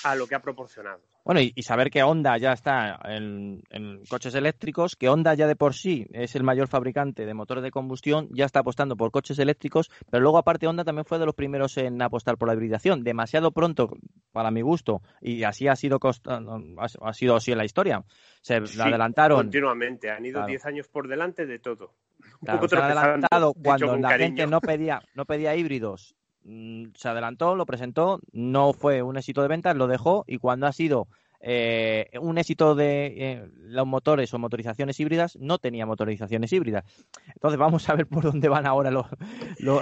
a lo que ha proporcionado. Bueno, y, saber que Honda ya está en, coches eléctricos, que Honda ya de por sí es el mayor fabricante de motores de combustión, ya está apostando por coches eléctricos, pero luego aparte Honda también fue de los primeros en apostar por la hibridación, demasiado pronto para mi gusto, y así ha sido ha sido así en la historia. Se adelantaron continuamente, han ido 10 años por delante de todo. se han adelantado cuando la gente no pedía no pedía híbridos se adelantó, lo presentó, no fue un éxito de ventas, lo dejó y cuando ha sido eh, un éxito de eh, los motores o motorizaciones híbridas, no tenía motorizaciones híbridas. Entonces vamos a ver por dónde van ahora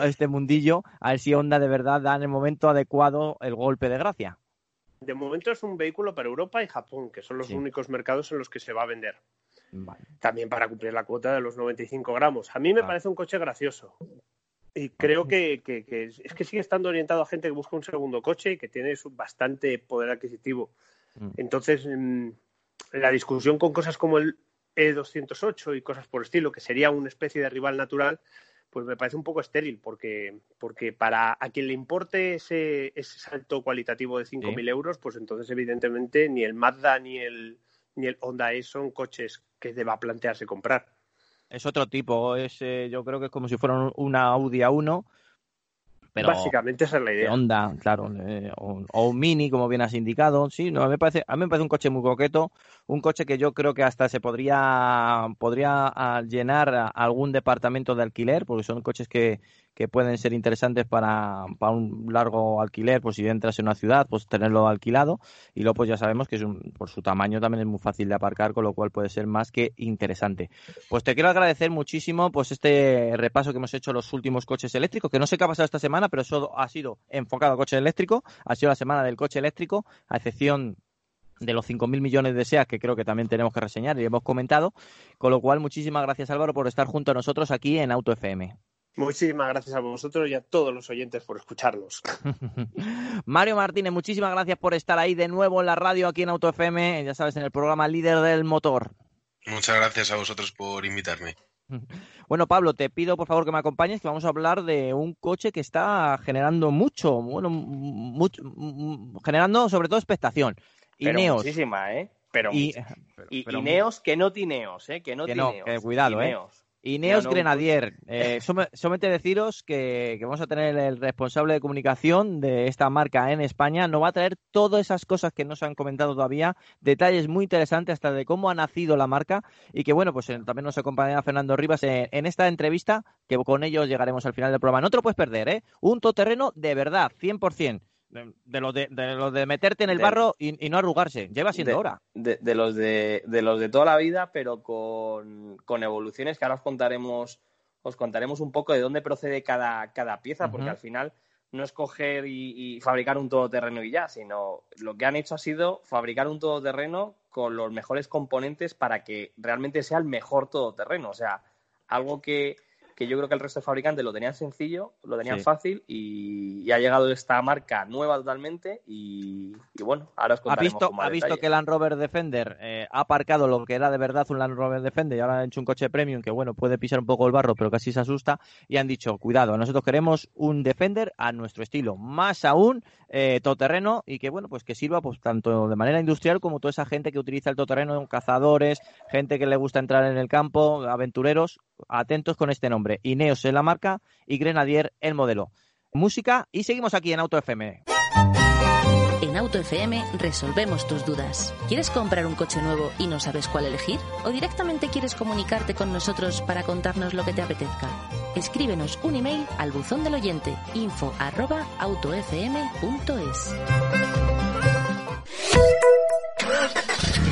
este mundillo, a ver si Honda de verdad da en el momento adecuado el golpe de gracia. De momento es un vehículo para Europa y Japón, que son los únicos mercados en los que se va a vender. También para cumplir la cuota de los 95 gramos. A mí me parece un coche gracioso. Y creo que, es que sigue estando orientado a gente que busca un segundo coche y que tiene bastante poder adquisitivo. Mm. Entonces, mm, la discusión con cosas como el E208 y cosas por el estilo, que sería una especie de rival natural, pues me parece un poco estéril, porque, porque para a quien le importe ese, ese salto cualitativo de 5.000 euros, pues entonces evidentemente ni el Mazda ni el, ni el Honda E son coches que deba plantearse comprar es otro tipo. Es, eh, yo creo que es como si fuera una Audi A1, pero Básicamente esa es la idea. Honda, claro, eh, o, o, un Mini, como bien has indicado. Sí, no, a mí, me parece, a mí me parece un coche muy coqueto, un coche que yo creo que hasta se podría, podría ah, llenar algún departamento de alquiler, porque son coches que, que pueden ser interesantes para, para, un largo alquiler, pues si entras en una ciudad, pues tenerlo alquilado. Y luego pues ya sabemos que es un, por su tamaño también es muy fácil de aparcar, con lo cual puede ser más que interesante. Pues te quiero agradecer muchísimo pues este repaso que hemos hecho los últimos coches eléctricos, que no sé qué ha pasado esta semana, pero eso ha sido enfocado a coche eléctrico, ha sido la semana del coche eléctrico, a excepción de los 5.000 millones de SEAT que creo que también tenemos que reseñar y hemos comentado. Con lo cual, muchísimas gracias Álvaro por estar junto a nosotros aquí en Auto FM. Muchísimas gracias a vosotros y a todos los oyentes por escucharnos. Mario Martínez, muchísimas gracias por estar ahí de nuevo en la radio aquí en Auto FM, ya sabes, en el programa Líder del Motor. Muchas gracias a vosotros por invitarme. Bueno, Pablo, te pido por favor que me acompañes, que vamos a hablar de un coche que está generando mucho, bueno, mucho, generando sobre todo expectación. Pero Ineos. muchísima, ¿eh? Pero, Y- y, pero- Ineos que no tineos, ¿eh? Que no Que no, tineos. que cuidado, ¿eh? Ineos. Ineos No, no, Grenadier. Eh, some- solamente deciros que, que vamos a tener el responsable de comunicación de esta marca en España. Nos va a traer todas esas cosas que no se han comentado todavía, detalles muy interesantes hasta de cómo ha nacido la marca y que, bueno, pues eh, también nos acompañará Fernando Rivas en, en esta entrevista que con ellos llegaremos al final del programa. No te lo puedes perder, ¿eh? Un todoterreno de verdad, 100%. De, de lo de, de de meterte en el De- barro y, y no arrugarse. Lleva siendo hora. De, los de, de los de toda la vida, pero con, con evoluciones que ahora os contaremos, os contaremos un poco de dónde procede cada, cada pieza, porque al final no es coger y, y fabricar un todoterreno y ya, sino lo que han hecho ha sido fabricar un todoterreno con los mejores componentes para que realmente sea el mejor todoterreno. O sea, algo que, que yo creo que el resto de fabricantes lo tenían sencillo, lo tenían Sí. fácil y, y ha llegado esta marca nueva totalmente y, y bueno, ahora os ha contaremos visto, con más ha visto detalle. que el Land Rover Defender eh, ha aparcado lo que era de verdad un Land Rover Defender y ahora han hecho un coche premium que, bueno, puede pisar un poco el barro, pero casi se asusta. Y han dicho, cuidado, nosotros queremos un Defender a nuestro estilo, más aún eh, todoterreno y que, bueno, pues que sirva pues tanto de manera industrial como toda esa gente que utiliza el todoterreno, cazadores, gente que le gusta entrar en el campo, aventureros, atentos con este nombre. Ineos es la marca y Grenadier el modelo. Música y seguimos aquí en Auto FM. En Auto FM resolvemos tus dudas. ¿Quieres comprar un coche nuevo y no sabes cuál elegir? ¿O directamente quieres comunicarte con nosotros para contarnos lo que te apetezca? Escríbenos un email al buzón del oyente info.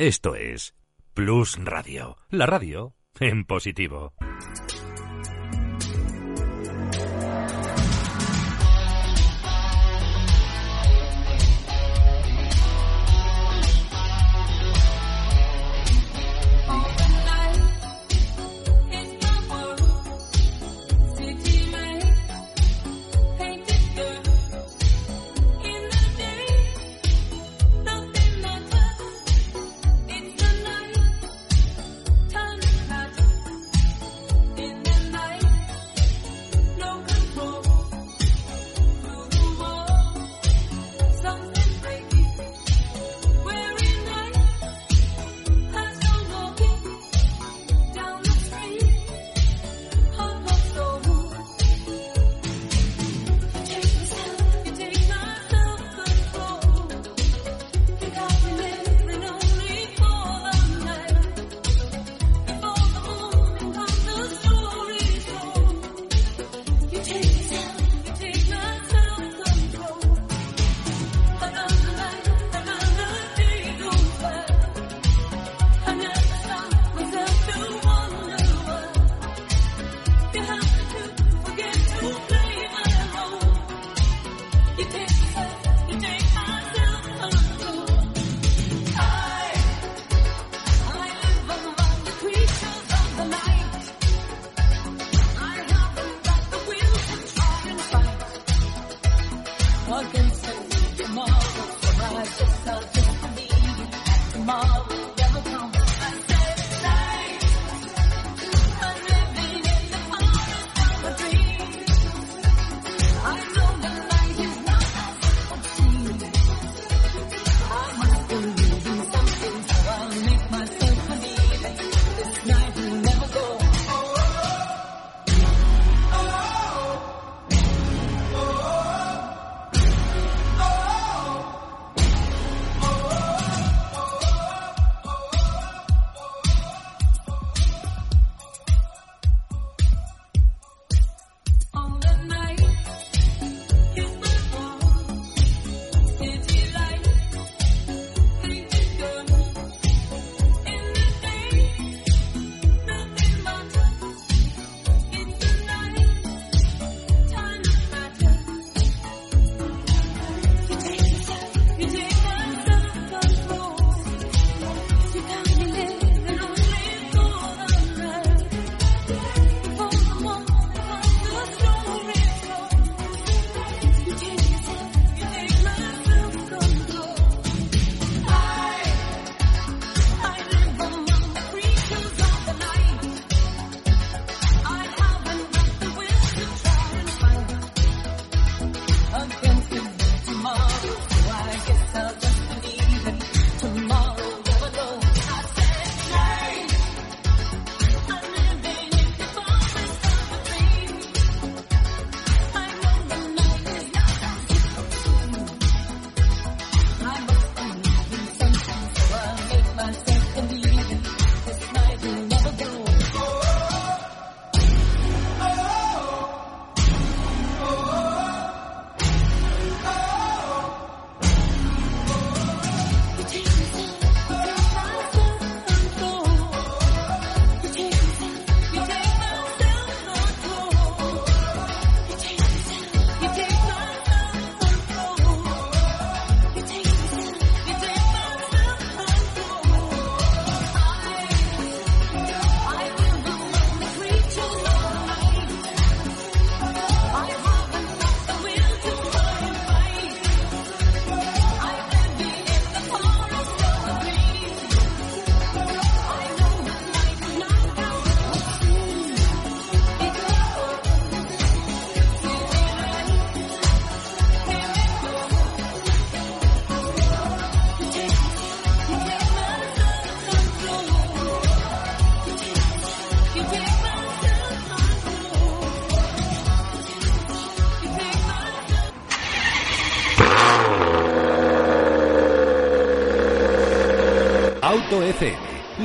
Esto es Plus Radio, la radio en positivo.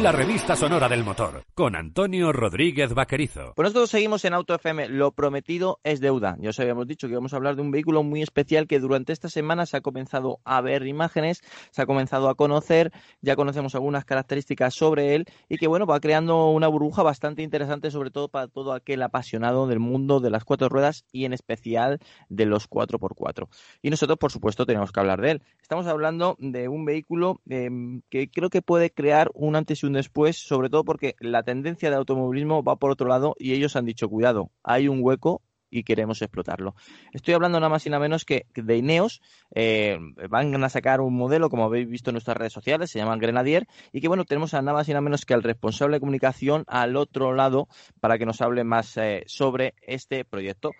La revista sonora del motor, con Antonio Rodríguez Vaquerizo. Pues nosotros seguimos en Auto FM, lo prometido es deuda. Ya os habíamos dicho que íbamos a hablar de un vehículo muy especial que durante esta semana se ha comenzado a ver imágenes, se ha comenzado a conocer, ya conocemos algunas características sobre él y que bueno, va creando una burbuja bastante interesante sobre todo para todo aquel apasionado del mundo de las cuatro ruedas y en especial de los 4x4. Y nosotros, por supuesto, tenemos que hablar de él. Estamos hablando de un vehículo eh, que creo que puede crear un antes un después, sobre todo porque la tendencia de automovilismo va por otro lado y ellos han dicho, cuidado, hay un hueco y queremos explotarlo. Estoy hablando nada más y nada menos que de Ineos. Eh, van a sacar un modelo, como habéis visto en nuestras redes sociales, se llama Grenadier, y que bueno, tenemos a nada más y nada menos que al responsable de comunicación al otro lado para que nos hable más eh, sobre este proyecto.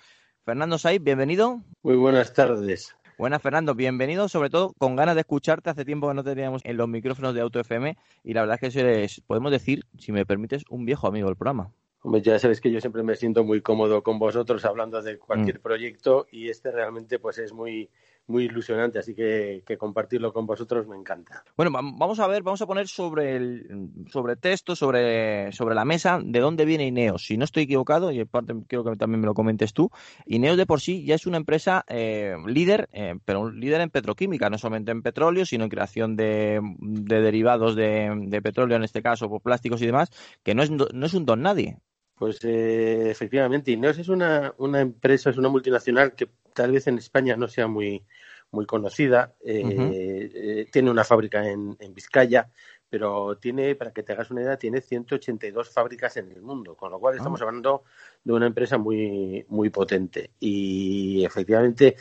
Fernando Saiz, bienvenido. Muy buenas tardes. Buenas, Fernando. Bienvenido, sobre todo con ganas de escucharte. Hace tiempo que no teníamos en los micrófonos de Auto FM y la verdad es que eres, podemos decir, si me permites, un viejo amigo del programa. Hombre, ya sabes que yo siempre me siento muy cómodo con vosotros hablando de cualquier mm. proyecto y este realmente pues es muy, muy ilusionante, así que, compartirlo con vosotros me encanta. Bueno, vamos a ver, vamos a poner sobre el sobre texto, sobre, sobre la mesa, de dónde viene Ineos. Si no estoy equivocado, y aparte quiero que también me lo comentes tú, Ineos de por sí ya es una empresa eh, líder, eh, pero un líder en petroquímica, no solamente en petróleo, sino en creación de, derivados de, petróleo, en este caso, por plásticos y demás, que no es, no es un don nadie. Pues eh, efectivamente, Ineos es una, una empresa, es una multinacional que tal vez en España no sea muy, muy conocida. Eh, eh, tiene una fábrica en, Vizcaya, pero tiene, para que te hagas una idea, tiene 182 fábricas en el mundo, con lo cual estamos ah. hablando de una empresa muy, muy potente. Y efectivamente,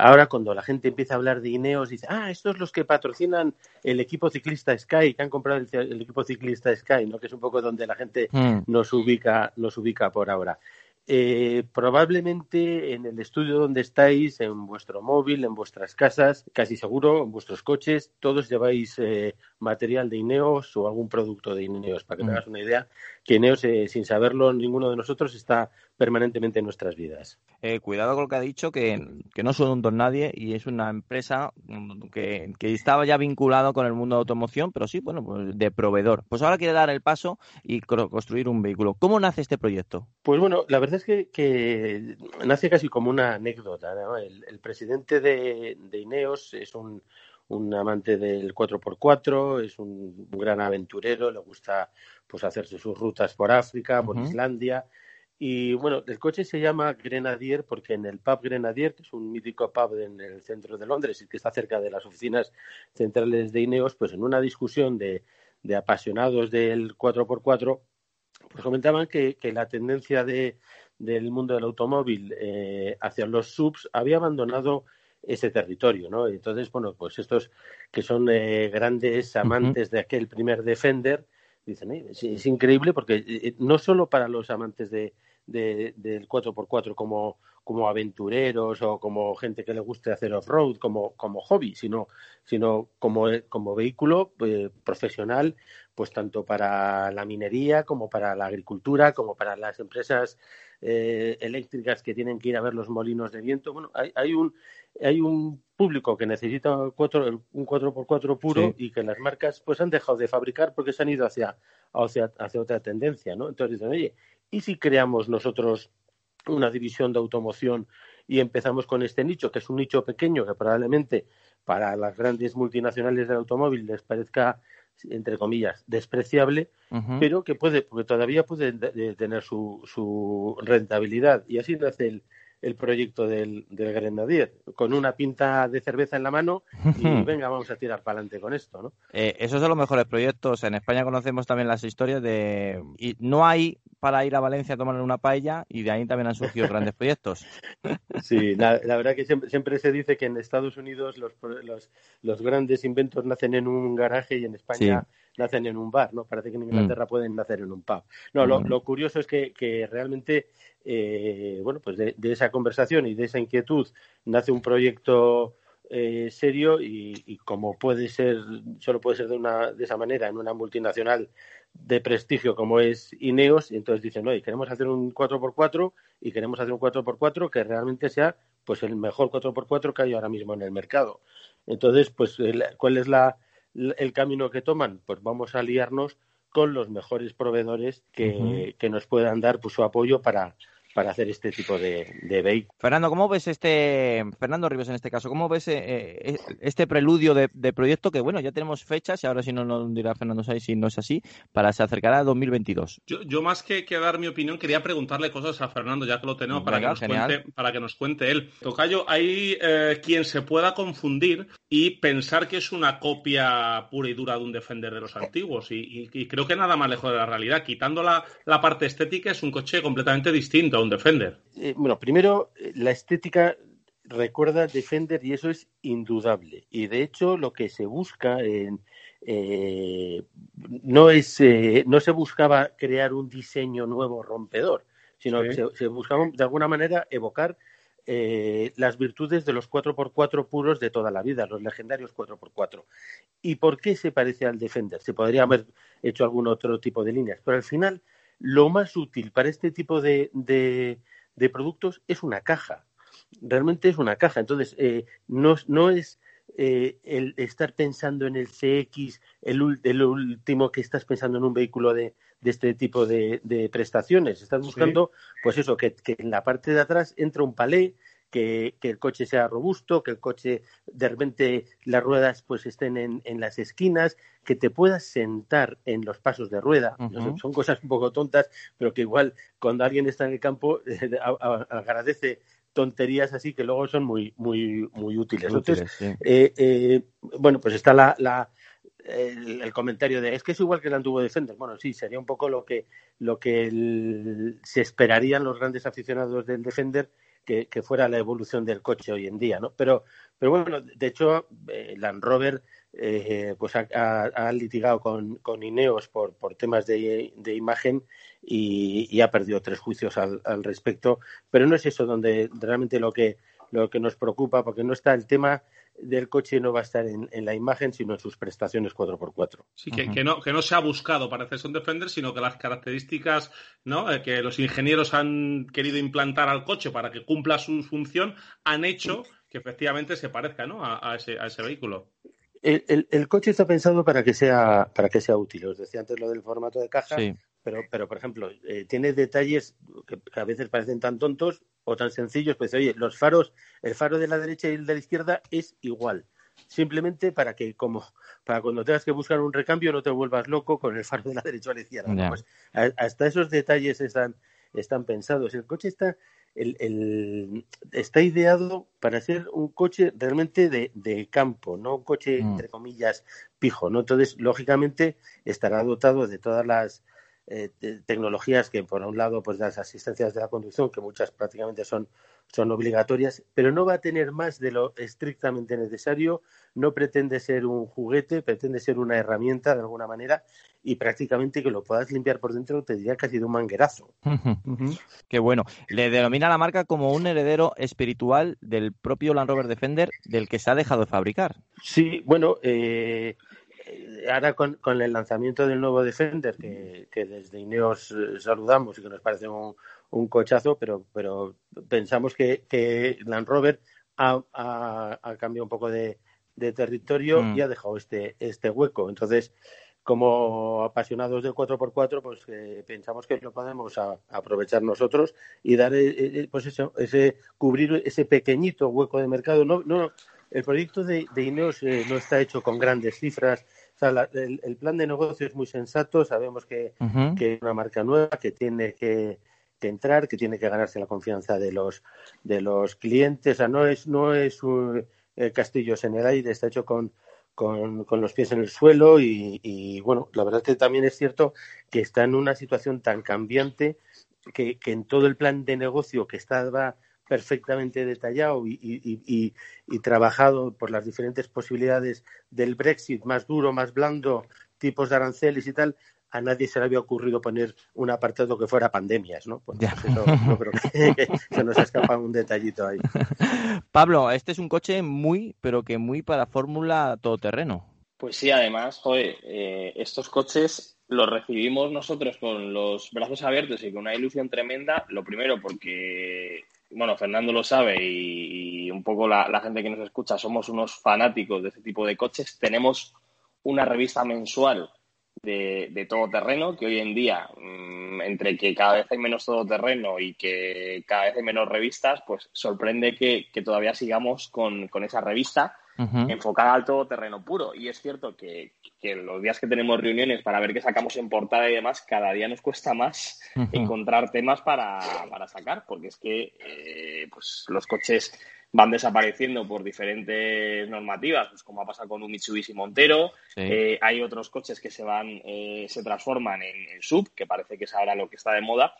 ahora cuando la gente empieza a hablar de Ineos, dice, ah, estos los que patrocinan el equipo ciclista Sky, que han comprado el, equipo ciclista Sky, ¿no? que es un poco donde la gente mm. nos ubica, nos ubica por ahora. Eh, probablemente en el estudio donde estáis, en vuestro móvil, en vuestras casas, casi seguro, en vuestros coches, todos lleváis eh, material de Ineos o algún producto de Ineos, para que te mm. hagas una idea, que Ineos, eh, sin saberlo, ninguno de nosotros está permanentemente en nuestras vidas. Eh, cuidado con lo que ha dicho, que, no son un don nadie y es una empresa mm, que, estaba ya vinculado con el mundo de automoción, pero sí, bueno, pues de proveedor. Pues ahora quiere dar el paso y construir un vehículo. ¿Cómo nace este proyecto? Pues bueno, la verdad es que, nace casi como una anécdota. El, presidente de, Ineos es un, amante del 4x4, es un, gran aventurero, le gusta pues hacerse sus rutas por África, por Islandia y bueno, el coche se llama Grenadier porque en el pub Grenadier, que es un mítico pub en el centro de Londres y que está cerca de las oficinas centrales de Ineos, pues en una discusión de, apasionados del 4x4, pues comentaban que, la tendencia de, del mundo del automóvil eh, hacia los subs había abandonado ese territorio, ¿no? Entonces, bueno, pues estos que son eh, grandes amantes de aquel primer Defender, dicen, es, increíble porque eh, no solo para los amantes de, del 4x4 como, como aventureros o como gente que le guste hacer off-road como, como hobby, sino, sino como, como vehículo eh, profesional, pues tanto para la minería como para la agricultura, como para las empresas eh, eléctricas que tienen que ir a ver los molinos de viento. Bueno, hay, hay un hay un público que necesita un 4x4 puro y que las marcas pues han dejado de fabricar porque se han ido hacia, hacia, hacia otra tendencia, ¿no? Entonces dicen, oye, ¿Y si creamos nosotros una división de automoción y empezamos con este nicho, que es un nicho pequeño que probablemente para las grandes multinacionales del automóvil les parezca entre comillas, despreciable, pero que puede, porque todavía puede tener su, su rentabilidad. Y así nace el, el proyecto del, del Grenadier, con una pinta de cerveza en la mano y venga, vamos a tirar para adelante con esto, ¿no? Eh, esos son los mejores proyectos. En España conocemos también las historias de... Y no hay para ir a Valencia a tomar una paella y de ahí también han surgido grandes proyectos. Sí, la, verdad que siempre, se dice que en Estados Unidos los, los, los, grandes inventos nacen en un garaje y en España nacen en un bar, ¿no? Parece que en Inglaterra mm. pueden nacer en un pub. No, lo, mm. curioso es que, que realmente, eh, bueno, pues de, esa conversación y de esa inquietud nace un proyecto eh, serio y, como puede ser, solo puede ser de, una, de esa manera en una multinacional de prestigio como es Ineos, y entonces dicen, oye, queremos hacer un 4x4 y queremos hacer un 4x4 que realmente sea pues el mejor 4x4 que hay ahora mismo en el mercado. Entonces, pues, ¿cuál es la, el camino que toman, pues vamos a aliarnos con los mejores proveedores que, que nos puedan dar pues, su apoyo para, para hacer este tipo de, de vehículos. Fernando, ¿cómo ves este, Fernando Ríos en este caso, cómo ves eh, eh, este preludio de, proyecto que, bueno, ya tenemos fechas y ahora si no nos dirá Fernando Sáenz si no es así, para se acercará a 2022? Yo, yo más que, que, dar mi opinión, quería preguntarle cosas a Fernando, ya que lo tenemos, para, que, nos cuente, para que nos cuente él. Tocayo, hay eh, quien se pueda confundir y pensar que es una copia pura y dura de un Defender de los antiguos y, y, creo que nada más lejos de la realidad. Quitando la, la parte estética, es un coche completamente distinto un Defender? Eh, bueno, primero, eh, la estética recuerda Defender y eso es indudable. Y de hecho, lo que se busca en, eh, no es no se buscaba crear un diseño nuevo rompedor, sino que se, buscaba de alguna manera evocar las virtudes de los 4x4 puros de toda la vida, los legendarios 4x4. ¿Y por qué se parece al Defender? Se podría haber hecho algún otro tipo de líneas, pero al final lo más útil para este tipo de, de, productos es una caja. Realmente es una caja. Entonces, eh, no, no, es eh, el estar pensando en el CX, el, el, último que estás pensando en un vehículo de, de este tipo de, de, prestaciones. Estás buscando, pues eso, que, que, en la parte de atrás entra un palé, que, el coche sea robusto, que el coche de repente las ruedas pues estén en, en las esquinas, que te puedas sentar en los pasos de rueda. Son cosas un poco tontas, pero que igual cuando alguien está en el campo agradece tonterías así que luego son muy muy muy útiles. Entonces, eh, eh, bueno, pues está la, la el, comentario de es que es igual que el antiguo Defender. Bueno, sí, sería un poco lo que lo que se esperarían los grandes aficionados del Defender que, fuera la evolución del coche hoy en día, ¿no? Pero, pero bueno, de hecho, eh, Land Rover eh, pues ha, litigado con, con Ineos por, por temas de, de imagen y, y, ha perdido tres juicios al, al, respecto. Pero no es eso donde realmente lo que, lo que nos preocupa, porque no está el tema del coche no va a estar en, la imagen, sino en sus prestaciones 4x4. Sí, que, que, no, que no se ha buscado para hacerse un Defender, sino que las características ¿no? Eh, que los ingenieros han querido implantar al coche para que cumpla su función han hecho que efectivamente se parezca ¿no? a, ese, a ese vehículo. El, el, coche está pensado para que sea para que sea útil. Os decía antes lo del formato de caja, pero, pero por ejemplo, eh, tiene detalles que, a veces parecen tan tontos o tan sencillos, pues oye, los faros, el faro de la derecha y el de la izquierda es igual. Simplemente para que, como, para cuando tengas que buscar un recambio, no te vuelvas loco con el faro de la derecha o la izquierda. Pues, hasta esos detalles están, están pensados. El coche está, el, el, está ideado para ser un coche realmente de, de campo, no un coche, mm. entre comillas, pijo. ¿no? Entonces, lógicamente, estará dotado de todas las eh, tecnologías que por un lado pues las asistencias de la conducción que muchas prácticamente son son obligatorias pero no va a tener más de lo estrictamente necesario no pretende ser un juguete pretende ser una herramienta de alguna manera y prácticamente que lo puedas limpiar por dentro te diría casi de un manguerazo. Qué bueno. Le denomina la marca como un heredero espiritual del propio Land Rover Defender del que se ha dejado de fabricar. Sí bueno eh, ahora con, el lanzamiento del nuevo Defender, que, desde Ineos eh, saludamos y que nos parece un, un cochazo, pero, pero pensamos que, que Land Rover ha, ha, cambiado un poco de, territorio mm. y ha dejado este, este hueco. Entonces, como apasionados del 4x4, pues eh, pensamos que lo podemos aprovechar nosotros y dar, eh, pues eso, ese, cubrir ese pequeñito hueco de mercado. No, no, el proyecto de, de Ineos no está hecho con grandes cifras, el, plan de negocio es muy sensato, sabemos que, es una marca nueva, que tiene que, entrar, que tiene que ganarse la confianza de los, de los clientes, o sea, no es, no es un eh, castillos en el aire, está hecho con, con, los pies en el suelo y, y, bueno, la verdad es que también es cierto que está en una situación tan cambiante que, que en todo el plan de negocio que estaba perfectamente detallado y, trabajado por las diferentes posibilidades del Brexit, más duro, más blando, tipos de aranceles y tal, a nadie se le había ocurrido poner un apartado que fuera pandemias, ¿no? Pues eso, creo que, se nos ha escapado un detallito ahí. Pablo, este es un coche muy, pero que muy para fórmula todoterreno. Pues sí, además, joder, eh, estos coches los recibimos nosotros con los brazos abiertos y con una ilusión tremenda. Lo primero, porque bueno, Fernando lo sabe y, un poco la, gente que nos escucha somos unos fanáticos de este tipo de coches. Tenemos una revista mensual de, de todoterreno, que hoy en día, mm, entre que cada vez hay menos todoterreno y que cada vez hay menos revistas, pues sorprende que, todavía sigamos con, esa revista enfocada al todoterreno puro. Y es cierto que, los días que tenemos reuniones para ver qué sacamos en portada y demás, cada día nos cuesta más encontrar temas para, sacar, porque es que eh, pues los coches van desapareciendo por diferentes normativas, pues como ha pasado con un Mitsubishi Montero. Eh, hay otros coches que se van, eh, se transforman en, sub, que parece que es ahora lo que está de moda.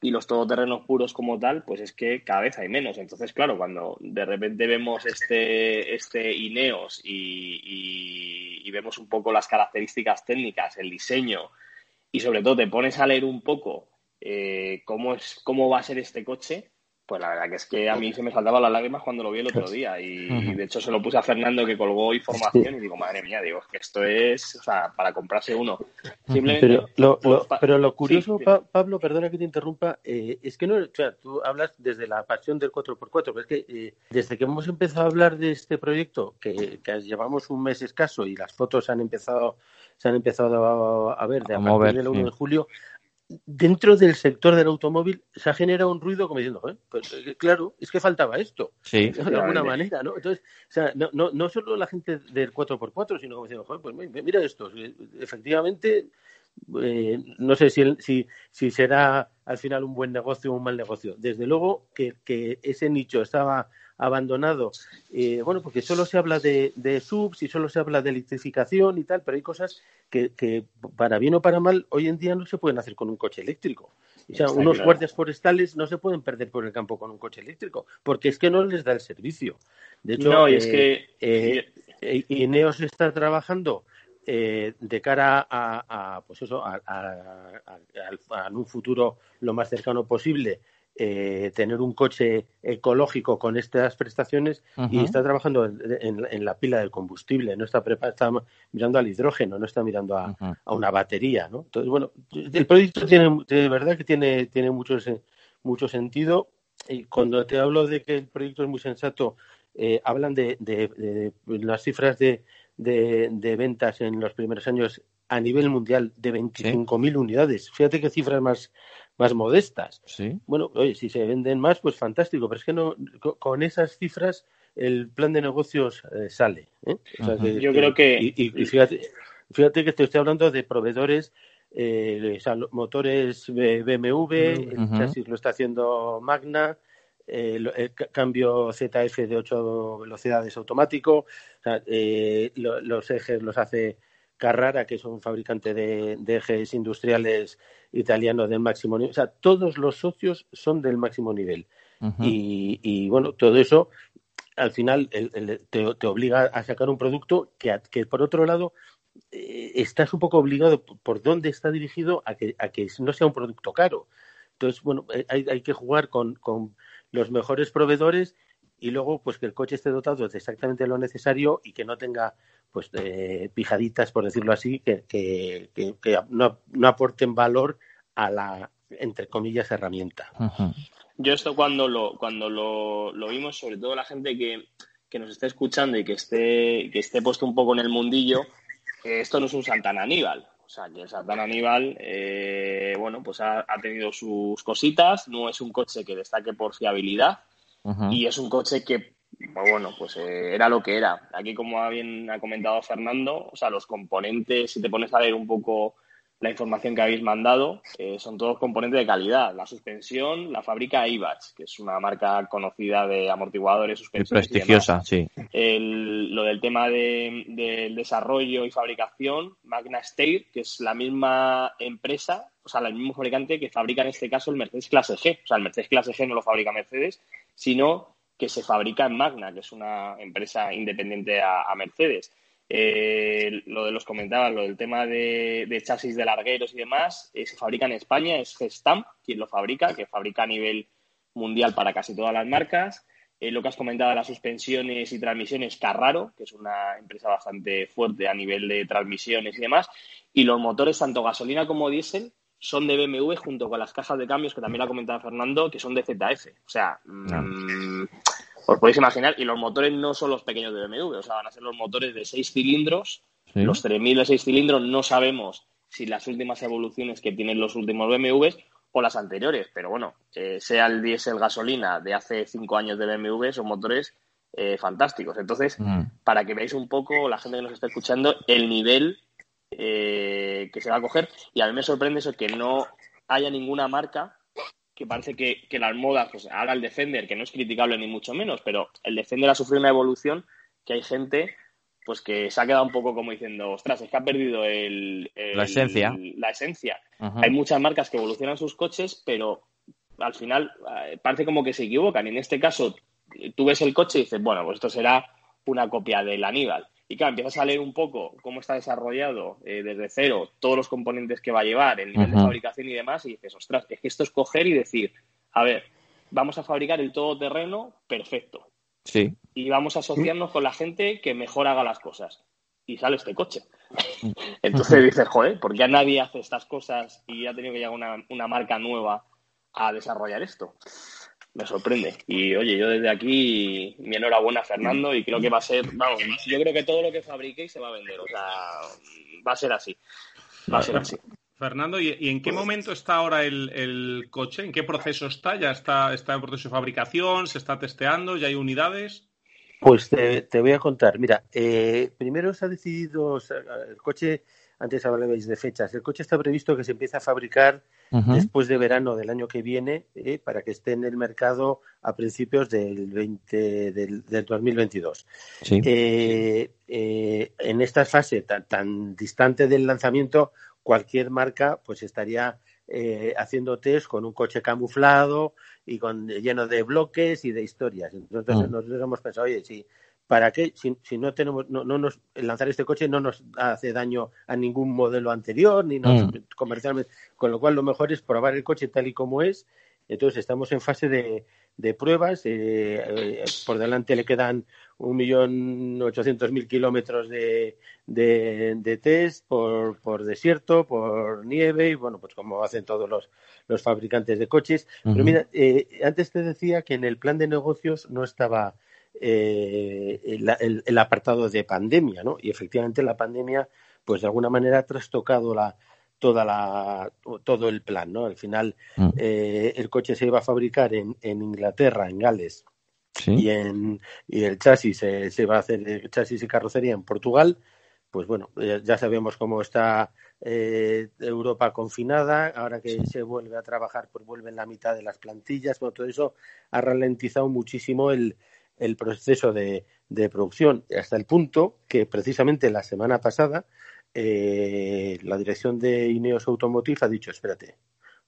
Y los todoterrenos puros como tal, pues es que cada vez hay menos. Entonces, claro, cuando de repente vemos este, este Ineos y, y vemos un poco las características técnicas, el diseño, y sobre todo te pones a leer un poco eh, cómo, es, cómo va a ser este coche, pues la verdad que es que a mí se me saltaban las lágrimas cuando lo vi el otro día y, de hecho se lo puse a Fernando que colgó información y digo, madre mía, digo, que esto es, o sea, para comprarse uno. Simplemente, pero, lo, pero lo curioso, Pablo, perdona que te interrumpa, eh, es que no, o sea, tú hablas desde la pasión del 4x4, pero es que eh, desde que hemos empezado a hablar de este proyecto, que, llevamos un mes escaso y las fotos han empezado se han empezado a, ver de a, partir del 1 de julio, dentro del sector del automóvil se ha generado un ruido como diciendo, pues, eh, claro, es que faltaba esto, sí, de alguna manera, ¿no? Entonces, o sea, no, no, no solo la gente del 4x4, sino como diciendo, pues mira esto, efectivamente, eh, no sé si, si, si será al final un buen negocio o un mal negocio. Desde luego que, que ese nicho estaba abandonado, eh, bueno, porque solo se habla de, de, subs y solo se habla de electrificación y tal, pero hay cosas que, que, para bien o para mal, hoy en día no se pueden hacer con un coche eléctrico. O sea, unos guardias forestales no se pueden perder por el campo con un coche eléctrico, porque es que no les da el servicio. De hecho, es eh, que... Eh, Ineos está trabajando de cara a, pues eso, a, a, un futuro lo más cercano posible, eh, tener un coche ecológico con estas prestaciones y está trabajando en, la pila del combustible, no está, está mirando al hidrógeno, no está mirando a, una batería. ¿no? Entonces, bueno, el proyecto tiene, de verdad que tiene, tiene mucho, mucho sentido. Y cuando te hablo de que el proyecto es muy sensato, eh, hablan de, de, las cifras de, de, ventas en los primeros años a nivel mundial de 25.000 unidades. Fíjate qué cifras más, más modestas. Sí. Bueno, oye, si se venden más, pues fantástico, pero es que no, con esas cifras el plan de negocios eh, sale. ¿eh? Yo creo que... Y, fíjate, fíjate que te estoy hablando de proveedores eh, motores BMW, el chasis lo está haciendo Magna, el, cambio ZF de ocho velocidades automático, los ejes los hace Carrara, que es un fabricante de, ejes industriales italiano del máximo nivel. O sea, todos los socios son del máximo nivel. y, bueno, todo eso al final te, obliga a sacar un producto que, que por otro lado, eh, estás un poco obligado por dónde está dirigido a que, a que no sea un producto caro. Entonces, bueno, eh, hay, hay que jugar con, con los mejores proveedores y luego pues que el coche esté dotado de exactamente lo necesario y que no tenga pues eh, pijaditas, por decirlo así, que, que, que, no, no, aporten valor a la, entre comillas, herramienta. Yo esto cuando lo, cuando lo, lo, vimos, sobre todo la gente que, que nos esté escuchando y que esté, que esté puesto un poco en el mundillo, esto no es un Santana Aníbal. O sea, que el Santana Aníbal, eh, bueno, pues ha, ha, tenido sus cositas, no es un coche que destaque por fiabilidad y es un coche que pues bueno, pues eh, era lo que era. Aquí, como bien ha comentado Fernando, o sea, los componentes, si te pones a ver un poco la información que habéis mandado, eh, son todos componentes de calidad. La suspensión la fabrica IVAX, que es una marca conocida de amortiguadores, suspensiones. prestigiosa, sí. lo del tema del desarrollo y fabricación, Magna Steyr, que es la misma empresa, o sea, el mismo fabricante que fabrica en este caso el Mercedes Clase G. O sea, el Mercedes Clase G no lo fabrica Mercedes, sino que se fabrica en Magna, que es una empresa independiente a, Mercedes. Eh, lo de los comentaba, lo del tema de, chasis de largueros y demás, eh, se fabrica en España, es Gestamp quien lo fabrica, que fabrica a nivel mundial para casi todas las marcas. Eh, lo que has comentado las suspensiones y transmisiones, Carraro, que es una empresa bastante fuerte a nivel de transmisiones y demás. Y los motores, tanto gasolina como diésel, son de BMW junto con las cajas de cambios, que también lo ha comentado Fernando, que son de ZF. O sea, mm, os podéis imaginar, y los motores no son los pequeños de BMW, o sea, van a ser los motores de seis cilindros Los 3000 de 6 cilindros no sabemos si las últimas evoluciones que tienen los últimos BMWs o las anteriores, pero bueno, eh, sea el diésel gasolina de hace 5 años de BMW, son motores eh, fantásticos. Entonces, mm. para que veáis un poco, la gente que nos está escuchando, el nivel eh, que se va a coger. Y a mí me sorprende eso que no haya ninguna marca que parece que, que las modas, pues haga el Defender, que no es criticable ni mucho menos, pero el Defender ha sufrido una evolución que hay gente pues que se ha quedado un poco como diciendo, ostras, es que ha perdido el, la esencia. la esencia. Hay muchas marcas que evolucionan sus coches, pero al final eh, parece como que se equivocan. En este caso, tú ves el coche y dices, bueno, pues esto será una copia del Aníbal. Y claro, empiezas a leer un poco cómo está desarrollado eh, desde cero, todos los componentes que va a llevar, el nivel de fabricación y demás, y dices, ostras, es que esto es coger y decir, a ver, vamos a fabricar el todoterreno perfecto. Sí. Y vamos a asociarnos con la gente que mejor haga las cosas. Y sale este coche. Entonces dices, joder, ¿por qué nadie hace estas cosas y ha tenido que llegar una, una marca nueva a desarrollar esto? Me sorprende. Y oye, yo desde aquí mi enhorabuena a Fernando y creo que va a ser, vamos, yo creo que todo lo que fabriquéis se va a vender, o sea, va a ser así. Va a ser así. Fernando, ¿y, en qué momento está ahora el, coche? ¿En qué proceso está? ¿Ya está, está en proceso de fabricación? ¿Se está testeando? ¿Ya hay unidades? Pues te, voy a contar. Mira, eh, primero se ha decidido, el coche antes hablabais de fechas. El coche está previsto que se empiece a fabricar después de verano del año que viene eh, para que esté en el mercado a principios del, 20, del, 2022. Eh, eh, en esta fase tan, tan, distante del lanzamiento, cualquier marca pues estaría haciendo test con un coche camuflado y con lleno de bloques y de historias. Entonces mm. nosotros hemos pensado, oye, si ¿Para qué? Si, no tenemos, no, nos, lanzar este coche no nos hace daño a ningún modelo anterior, ni nos, mm. comercialmente. Con lo cual, lo mejor es probar el coche tal y como es. Entonces, estamos en fase de, de pruebas. Eh, eh, por delante le quedan un millón ochocientos mil kilómetros de, de, test por, por desierto, por nieve y bueno, pues como hacen todos los, los fabricantes de coches. Pero mira, eh, antes te decía que en el plan de negocios no estaba eh, el, apartado de pandemia, ¿no? Y efectivamente la pandemia, pues de alguna manera ha trastocado la, toda la, todo el plan, ¿no? Al final mm. eh, el coche se iba a fabricar en, en Inglaterra, en Gales, y, en, y el chasis se, se va a hacer el chasis y carrocería en Portugal. Pues bueno, ya sabemos cómo está eh, Europa confinada, ahora que se vuelve a trabajar, pues vuelven la mitad de las plantillas, bueno, todo eso ha ralentizado muchísimo el, el proceso de, producción hasta el punto que precisamente la semana pasada eh, la dirección de Ineos Automotive ha dicho, espérate,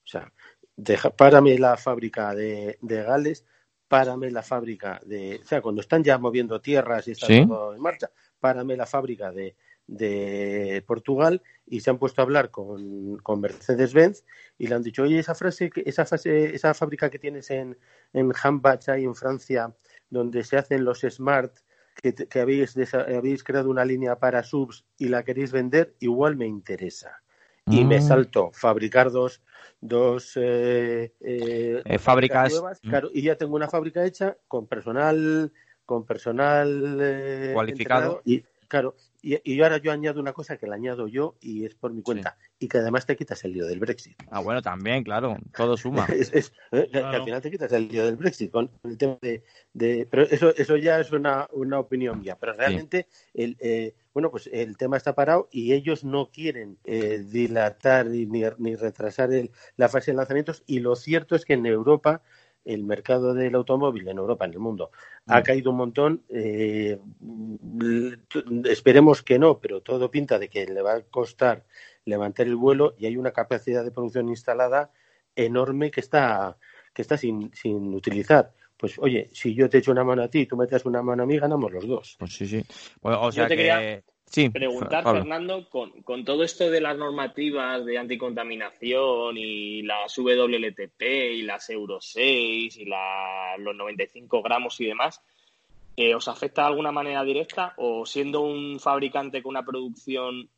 o sea, deja, párame la fábrica de, Gales, párame la fábrica de, o sea, cuando están ya moviendo tierras y está todo en marcha, párame la fábrica de, de Portugal y se han puesto a hablar con, con Mercedes-Benz y le han dicho, oye, esa frase, esa, fase, esa fábrica que tienes en, en Hambach, ahí en Francia, donde se hacen los smart, que, habéis, habéis creado una línea para subs y la queréis vender, igual me interesa. Y me ah. salto fabricar dos, dos eh, eh, eh, fábricas nuevas, mm. claro, y ya tengo una fábrica hecha con personal con personal cualificado y claro y, ahora yo añado una cosa que la añado yo y es por mi cuenta. Y que además te quitas el lío del Brexit. Ah, bueno, también, claro. Todo suma. Eh, al final te quitas el lío del Brexit con el tema de... pero eso, eso ya es una, una opinión mía. Pero realmente, el, eh, bueno, pues el tema está parado y ellos no quieren eh, dilatar ni, ni retrasar el, la fase de lanzamientos. Y lo cierto es que en Europa el mercado del automóvil en Europa, en el mundo, ha mm. caído un montón. Eh, esperemos que no, pero todo pinta de que le va a costar levantar el vuelo y hay una capacidad de producción instalada enorme que está, que está sin, sin utilizar. Pues oye, si yo te echo una mano a ti y tú metes una mano a mí, ganamos los dos. Pues sí, sí. o sea que... Sí, preguntar, Fernando, con, con, todo esto de las normativas de anticontaminación y las WLTP y las Euro 6 y la, los 95 gramos y demás, eh, ¿os afecta de alguna manera directa o siendo un fabricante con una producción,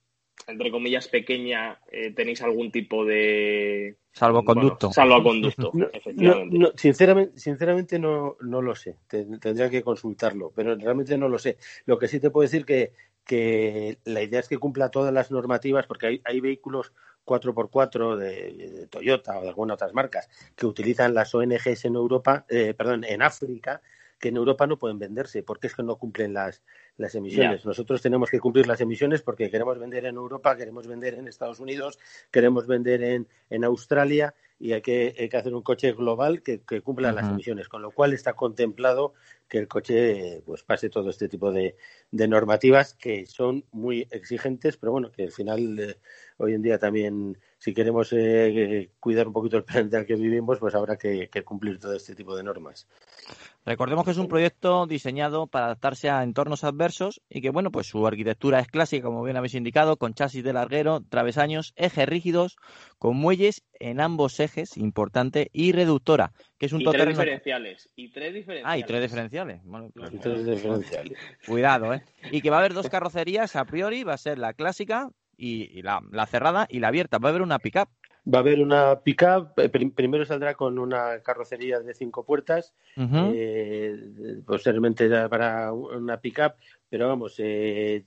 entre comillas, pequeña, eh, tenéis algún tipo de... Salvoconducto. salvoconducto, efectivamente. No, sinceramente, sinceramente no, no lo sé, tendría que consultarlo, pero realmente no lo sé. Lo que sí te puedo decir que que la idea es que cumpla todas las normativas, porque hay, hay vehículos 4x4 de, Toyota o de algunas otras marcas que utilizan las ONGs en Europa, eh, perdón, en África, que en Europa no pueden venderse porque es que no cumplen las, las emisiones. Nosotros tenemos que cumplir las emisiones porque queremos vender en Europa, queremos vender en Estados Unidos, queremos vender en, en Australia y hay que, hacer un coche global que, cumpla las emisiones, con lo cual está contemplado que el coche pues pase todo este tipo de, normativas que son muy exigentes, pero bueno, que al final eh, hoy en día también si queremos eh, cuidar un poquito el planeta en el que vivimos, pues habrá que, cumplir todo este tipo de normas. Recordemos que es un proyecto diseñado para adaptarse a entornos adversos y que, bueno, pues su arquitectura es clásica, como bien habéis indicado, con chasis de larguero, travesaños, ejes rígidos, con muelles en ambos ejes, importante, y reductora, que es un y tres diferenciales. Y tres diferenciales. Ah, y tres diferenciales. y tres diferenciales. Cuidado, ¿eh? Y que va a haber dos carrocerías a priori, va a ser la clásica y, la, cerrada y la abierta. Va a haber una pickup. Va a haber una pickup. Eh, primero saldrá con una carrocería de cinco puertas, eh, posteriormente para una pickup. Pero vamos, eh,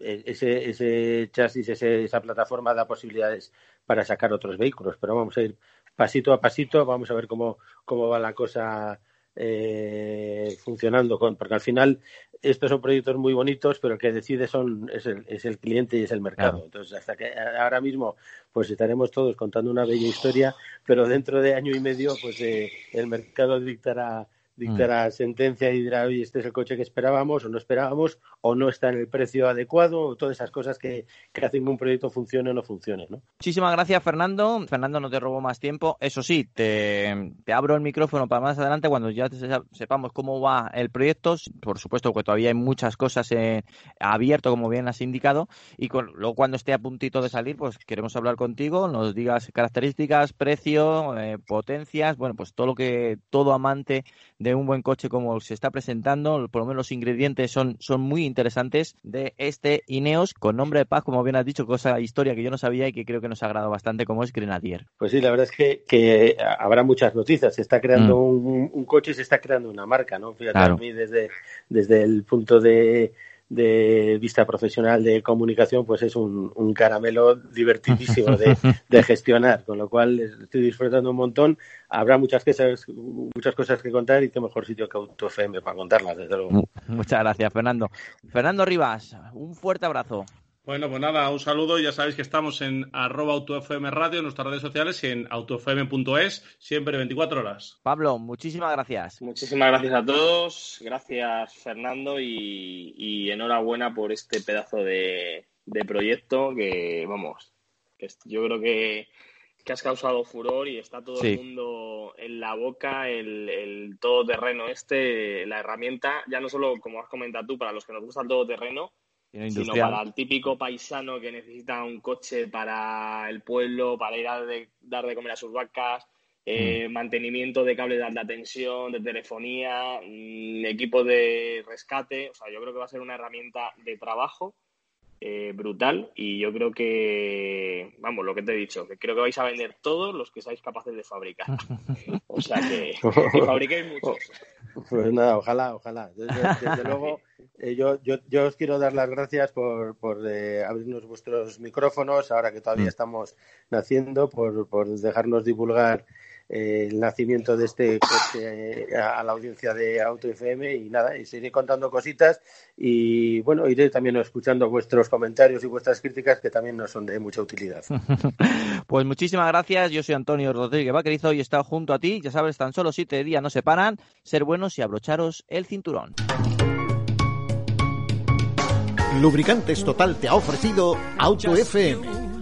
ese, ese chasis, esa plataforma da posibilidades para sacar otros vehículos. Pero vamos a ir pasito a pasito, vamos a ver cómo, cómo va la cosa eh, funcionando, con, porque al final estos son proyectos muy bonitos, pero el que decide son es el, es el cliente y es el mercado. Entonces, hasta que ahora mismo, pues estaremos todos contando una bella historia, pero dentro de año y medio, pues eh, el mercado dictará dictará mm. sentencia y dirá, oye, este es el coche que esperábamos o no esperábamos, o no está en el precio adecuado, o todas esas cosas que, que hacen que un proyecto funcione o no funcione. ¿no? Muchísimas gracias, Fernando. Fernando, no te robo más tiempo. Eso sí, te, te abro el micrófono para más adelante cuando ya sepamos cómo va el proyecto. Por supuesto que todavía hay muchas cosas eh, abierto, como bien has indicado, y luego cuando esté a puntito de salir, pues queremos hablar contigo, nos digas características, precio, eh, potencias, bueno, pues todo lo que todo amante de un buen coche como se está presentando, por lo menos los ingredientes son, son muy interesantes de este Ineos con nombre de paz, como bien has dicho, cosa historia que yo no sabía y que creo que nos ha agradado bastante, como es Grenadier. Pues sí, la verdad es que, que habrá muchas noticias. Se está creando mm. un, un, coche y se está creando una marca, ¿no? Fíjate, a mí desde, desde el punto de de vista profesional de comunicación, pues es un, un caramelo divertidísimo de, de, gestionar, con lo cual estoy disfrutando un montón. Habrá muchas cosas, muchas cosas que contar y qué mejor sitio que AutoFM para contarlas, desde luego. Muchas gracias, Fernando. Fernando Rivas, un fuerte abrazo. Bueno, pues nada, un saludo. Ya sabéis que estamos en arroba autofm radio, en nuestras redes sociales y en autofm.es, siempre 24 horas. Pablo, muchísimas gracias. Muchísimas gracias a todos. Gracias, Fernando, y, enhorabuena por este pedazo de, proyecto que, vamos, que yo creo que, has causado furor y está todo el mundo en la boca, el, el todoterreno este, la herramienta, ya no solo, como has comentado tú, para los que nos gusta el todoterreno, sino para el típico paisano que necesita un coche para el pueblo, para ir a dar de comer a sus vacas, eh, mm. mantenimiento de cables de alta tensión, de telefonía, mm, equipo de rescate. O sea, yo creo que va a ser una herramienta de trabajo eh, brutal y yo creo que, vamos, lo que te he dicho, que creo que vais a vender todos los que seáis capaces de fabricar. o sea, que, fabriquéis muchos. Pues nada, ojalá, ojalá. Desde, luego, eh, yo, yo, yo, os quiero dar las gracias por, por eh, abrirnos vuestros micrófonos ahora que todavía mm. estamos naciendo, por, por dejarnos divulgar el nacimiento de este coche eh, a, la audiencia de Auto FM y nada, y seguiré contando cositas y bueno, iré también escuchando vuestros comentarios y vuestras críticas que también nos son de mucha utilidad. pues muchísimas gracias, yo soy Antonio Rodríguez Vaquerizo y he estado junto a ti, ya sabes, tan solo siete días no se paran, ser buenos y abrocharos el cinturón. Lubricantes Total te ha ofrecido Auto FM